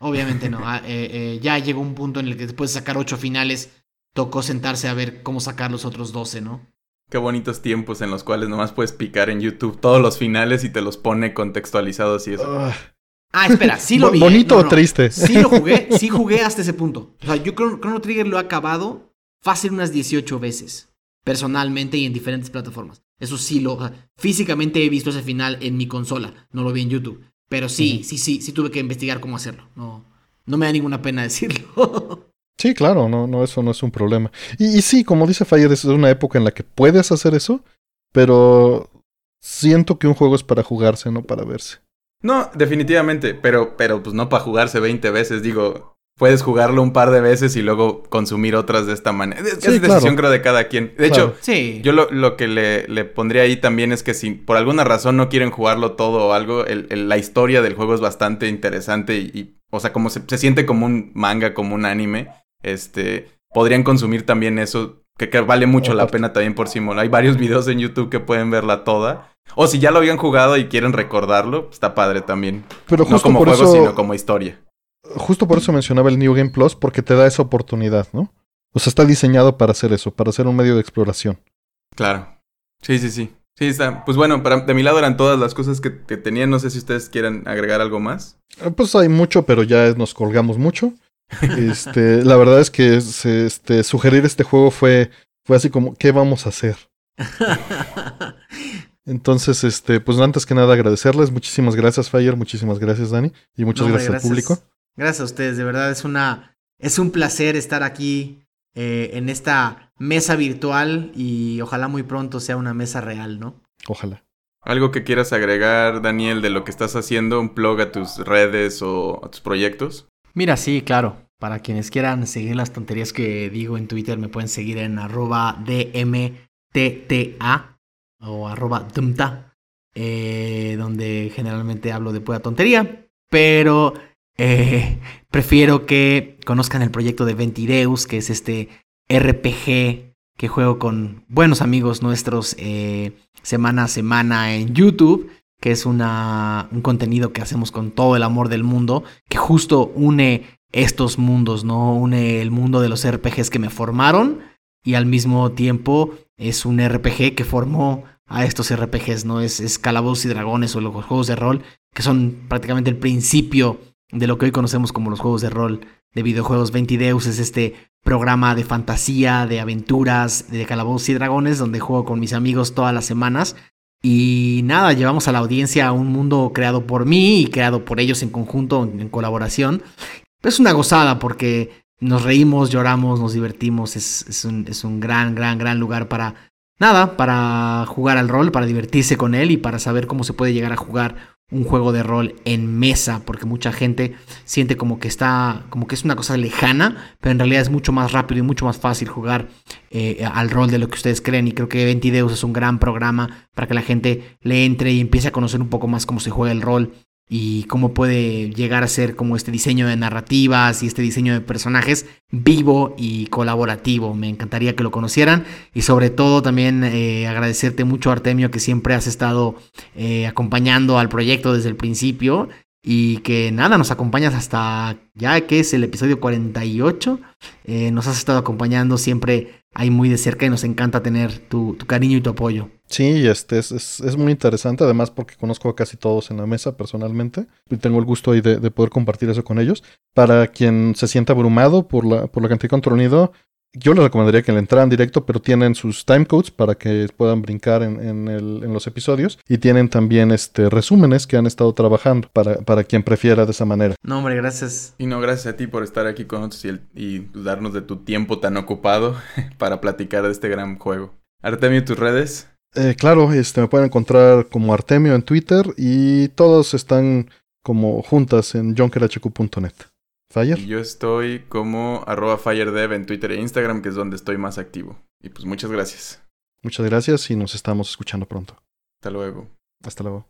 Obviamente no. [laughs] Ah, eh, eh, ya llegó un punto en el que después de sacar ocho finales, tocó sentarse a ver cómo sacar los otros doce, ¿no? Qué bonitos tiempos en los cuales nomás puedes picar en YouTube todos los finales y te los pone contextualizados y eso. Ah, espera, sí lo vi. ¿Bonito o triste? Sí lo jugué, [laughs] sí jugué hasta ese punto. O sea, yo Chrono Trigger lo he acabado fácil unas 18 veces. Personalmente y en diferentes plataformas. Eso sí lo. físicamente he visto ese final en mi consola. No lo vi en YouTube. Pero sí, sí, sí, sí tuve que investigar cómo hacerlo. No, no me da ninguna pena decirlo. [laughs] sí, claro, no, no, eso no es un problema. Y, sí, como dice Fire, es una época en la que puedes hacer eso, pero siento que un juego es para jugarse, no para verse. No, definitivamente, pero, pero pues no para jugarse 20 veces, digo, puedes jugarlo un par de veces y luego consumir otras de esta manera. Es, decisión creo de cada quien. De hecho, sí. yo lo, lo que le, le, pondría ahí también es que si por alguna razón no quieren jugarlo todo o algo, el, la historia del juego es bastante interesante y, o sea, como se, se, siente como un manga, como un anime, este, podrían consumir también eso, que, que vale mucho la pena también por sí. Hay varios videos en YouTube que pueden verla toda. O si ya lo habían jugado y quieren recordarlo, está padre también. Pero no como juego, sino como historia justo por eso mencionaba el New Game Plus, porque te da esa oportunidad, ¿no? O sea, está diseñado para hacer eso, para ser un medio de exploración. Claro. Sí, sí, sí. Sí, está. Pues bueno, para, de mi lado eran todas las cosas que, que tenía. No sé si ustedes quieren agregar algo más. Ah, pues hay mucho, pero ya nos colgamos mucho. Este, la verdad es que este, sugerir este juego fue, fue así como, ¿qué vamos a hacer? Entonces, este, pues antes que nada agradecerles. Muchísimas gracias, Fire. Muchísimas gracias, Dani. Y muchas gracias, al público. Gracias a ustedes, de verdad es una es un placer estar aquí eh, en esta mesa virtual y ojalá muy pronto sea una mesa real, ¿no? Ojalá. ¿Algo que quieras agregar, Daniel, de lo que estás haciendo? ¿Un plug a tus redes o a tus proyectos? Mira, sí, claro. Para quienes quieran seguir las tonterías que digo en Twitter, me pueden seguir en arroba DMTTA o arroba eh, donde generalmente hablo de pura tontería. Pero eh, prefiero que conozcan el proyecto de Ventideus, que es este RPG que juego con buenos amigos nuestros eh, semana a semana en YouTube, que es un contenido que hacemos con todo el amor del mundo, que justo une estos mundos, ¿no? Une el mundo de los RPGs que me formaron y al mismo tiempo es un RPG que formó a estos RPGs, ¿no? Es, es Calabozos y Dragones o los juegos de rol, que son prácticamente el principio de lo que hoy conocemos como los juegos de rol de videojuegos. Ventideus es este programa de fantasía, de aventuras, de calabozos y dragones, donde juego con mis amigos todas las semanas. Y nada, llevamos a la audiencia a un mundo creado por mí y creado por ellos en conjunto, en, colaboración. Es una gozada porque nos reímos, lloramos, nos divertimos. Es, es, un, es un gran, gran, gran lugar para, nada, para jugar al rol, para divertirse con él y para saber cómo se puede llegar a jugar un juego de rol en mesa, porque mucha gente siente como que está, como que es una cosa lejana, pero en realidad es mucho más rápido y mucho más fácil jugar eh, al rol de lo que ustedes creen. Y creo que Ventideus es un gran programa para que la gente le entre y empiece a conocer un poco más cómo se juega el rol y cómo puede llegar a ser como este diseño de narrativas y este diseño de personajes vivo y colaborativo. Me encantaría que lo conocieran y sobre todo también eh, agradecerte mucho Artemio que siempre has estado eh, acompañando al proyecto desde el principio y que nada, nos acompañas hasta ya que es el episodio 48. Eh, nos has estado acompañando siempre ahí muy de cerca y nos encanta tener tu, tu cariño y tu apoyo. Sí, este es, es, es, muy interesante, además porque conozco a casi todos en la mesa personalmente y tengo el gusto ahí de, de poder compartir eso con ellos. Para quien se sienta abrumado por la, por la cantidad de contenido, yo les recomendaría que le entraran directo, pero tienen sus timecodes para que puedan brincar en, en, el, en, los episodios. Y tienen también este resúmenes que han estado trabajando para, para quien prefiera de esa manera. No, hombre, gracias. Y no, gracias a ti por estar aquí con nosotros y, el, y darnos de tu tiempo tan ocupado [laughs] para platicar de este gran juego. Artemio, tus redes. Eh, claro, este, me pueden encontrar como Artemio en Twitter y todos están como juntas en jonkerhq.net. Fire. Y yo estoy como arroba FireDev en Twitter e Instagram, que es donde estoy más activo. Y pues muchas gracias. Muchas gracias y nos estamos escuchando pronto. Hasta luego. Hasta luego.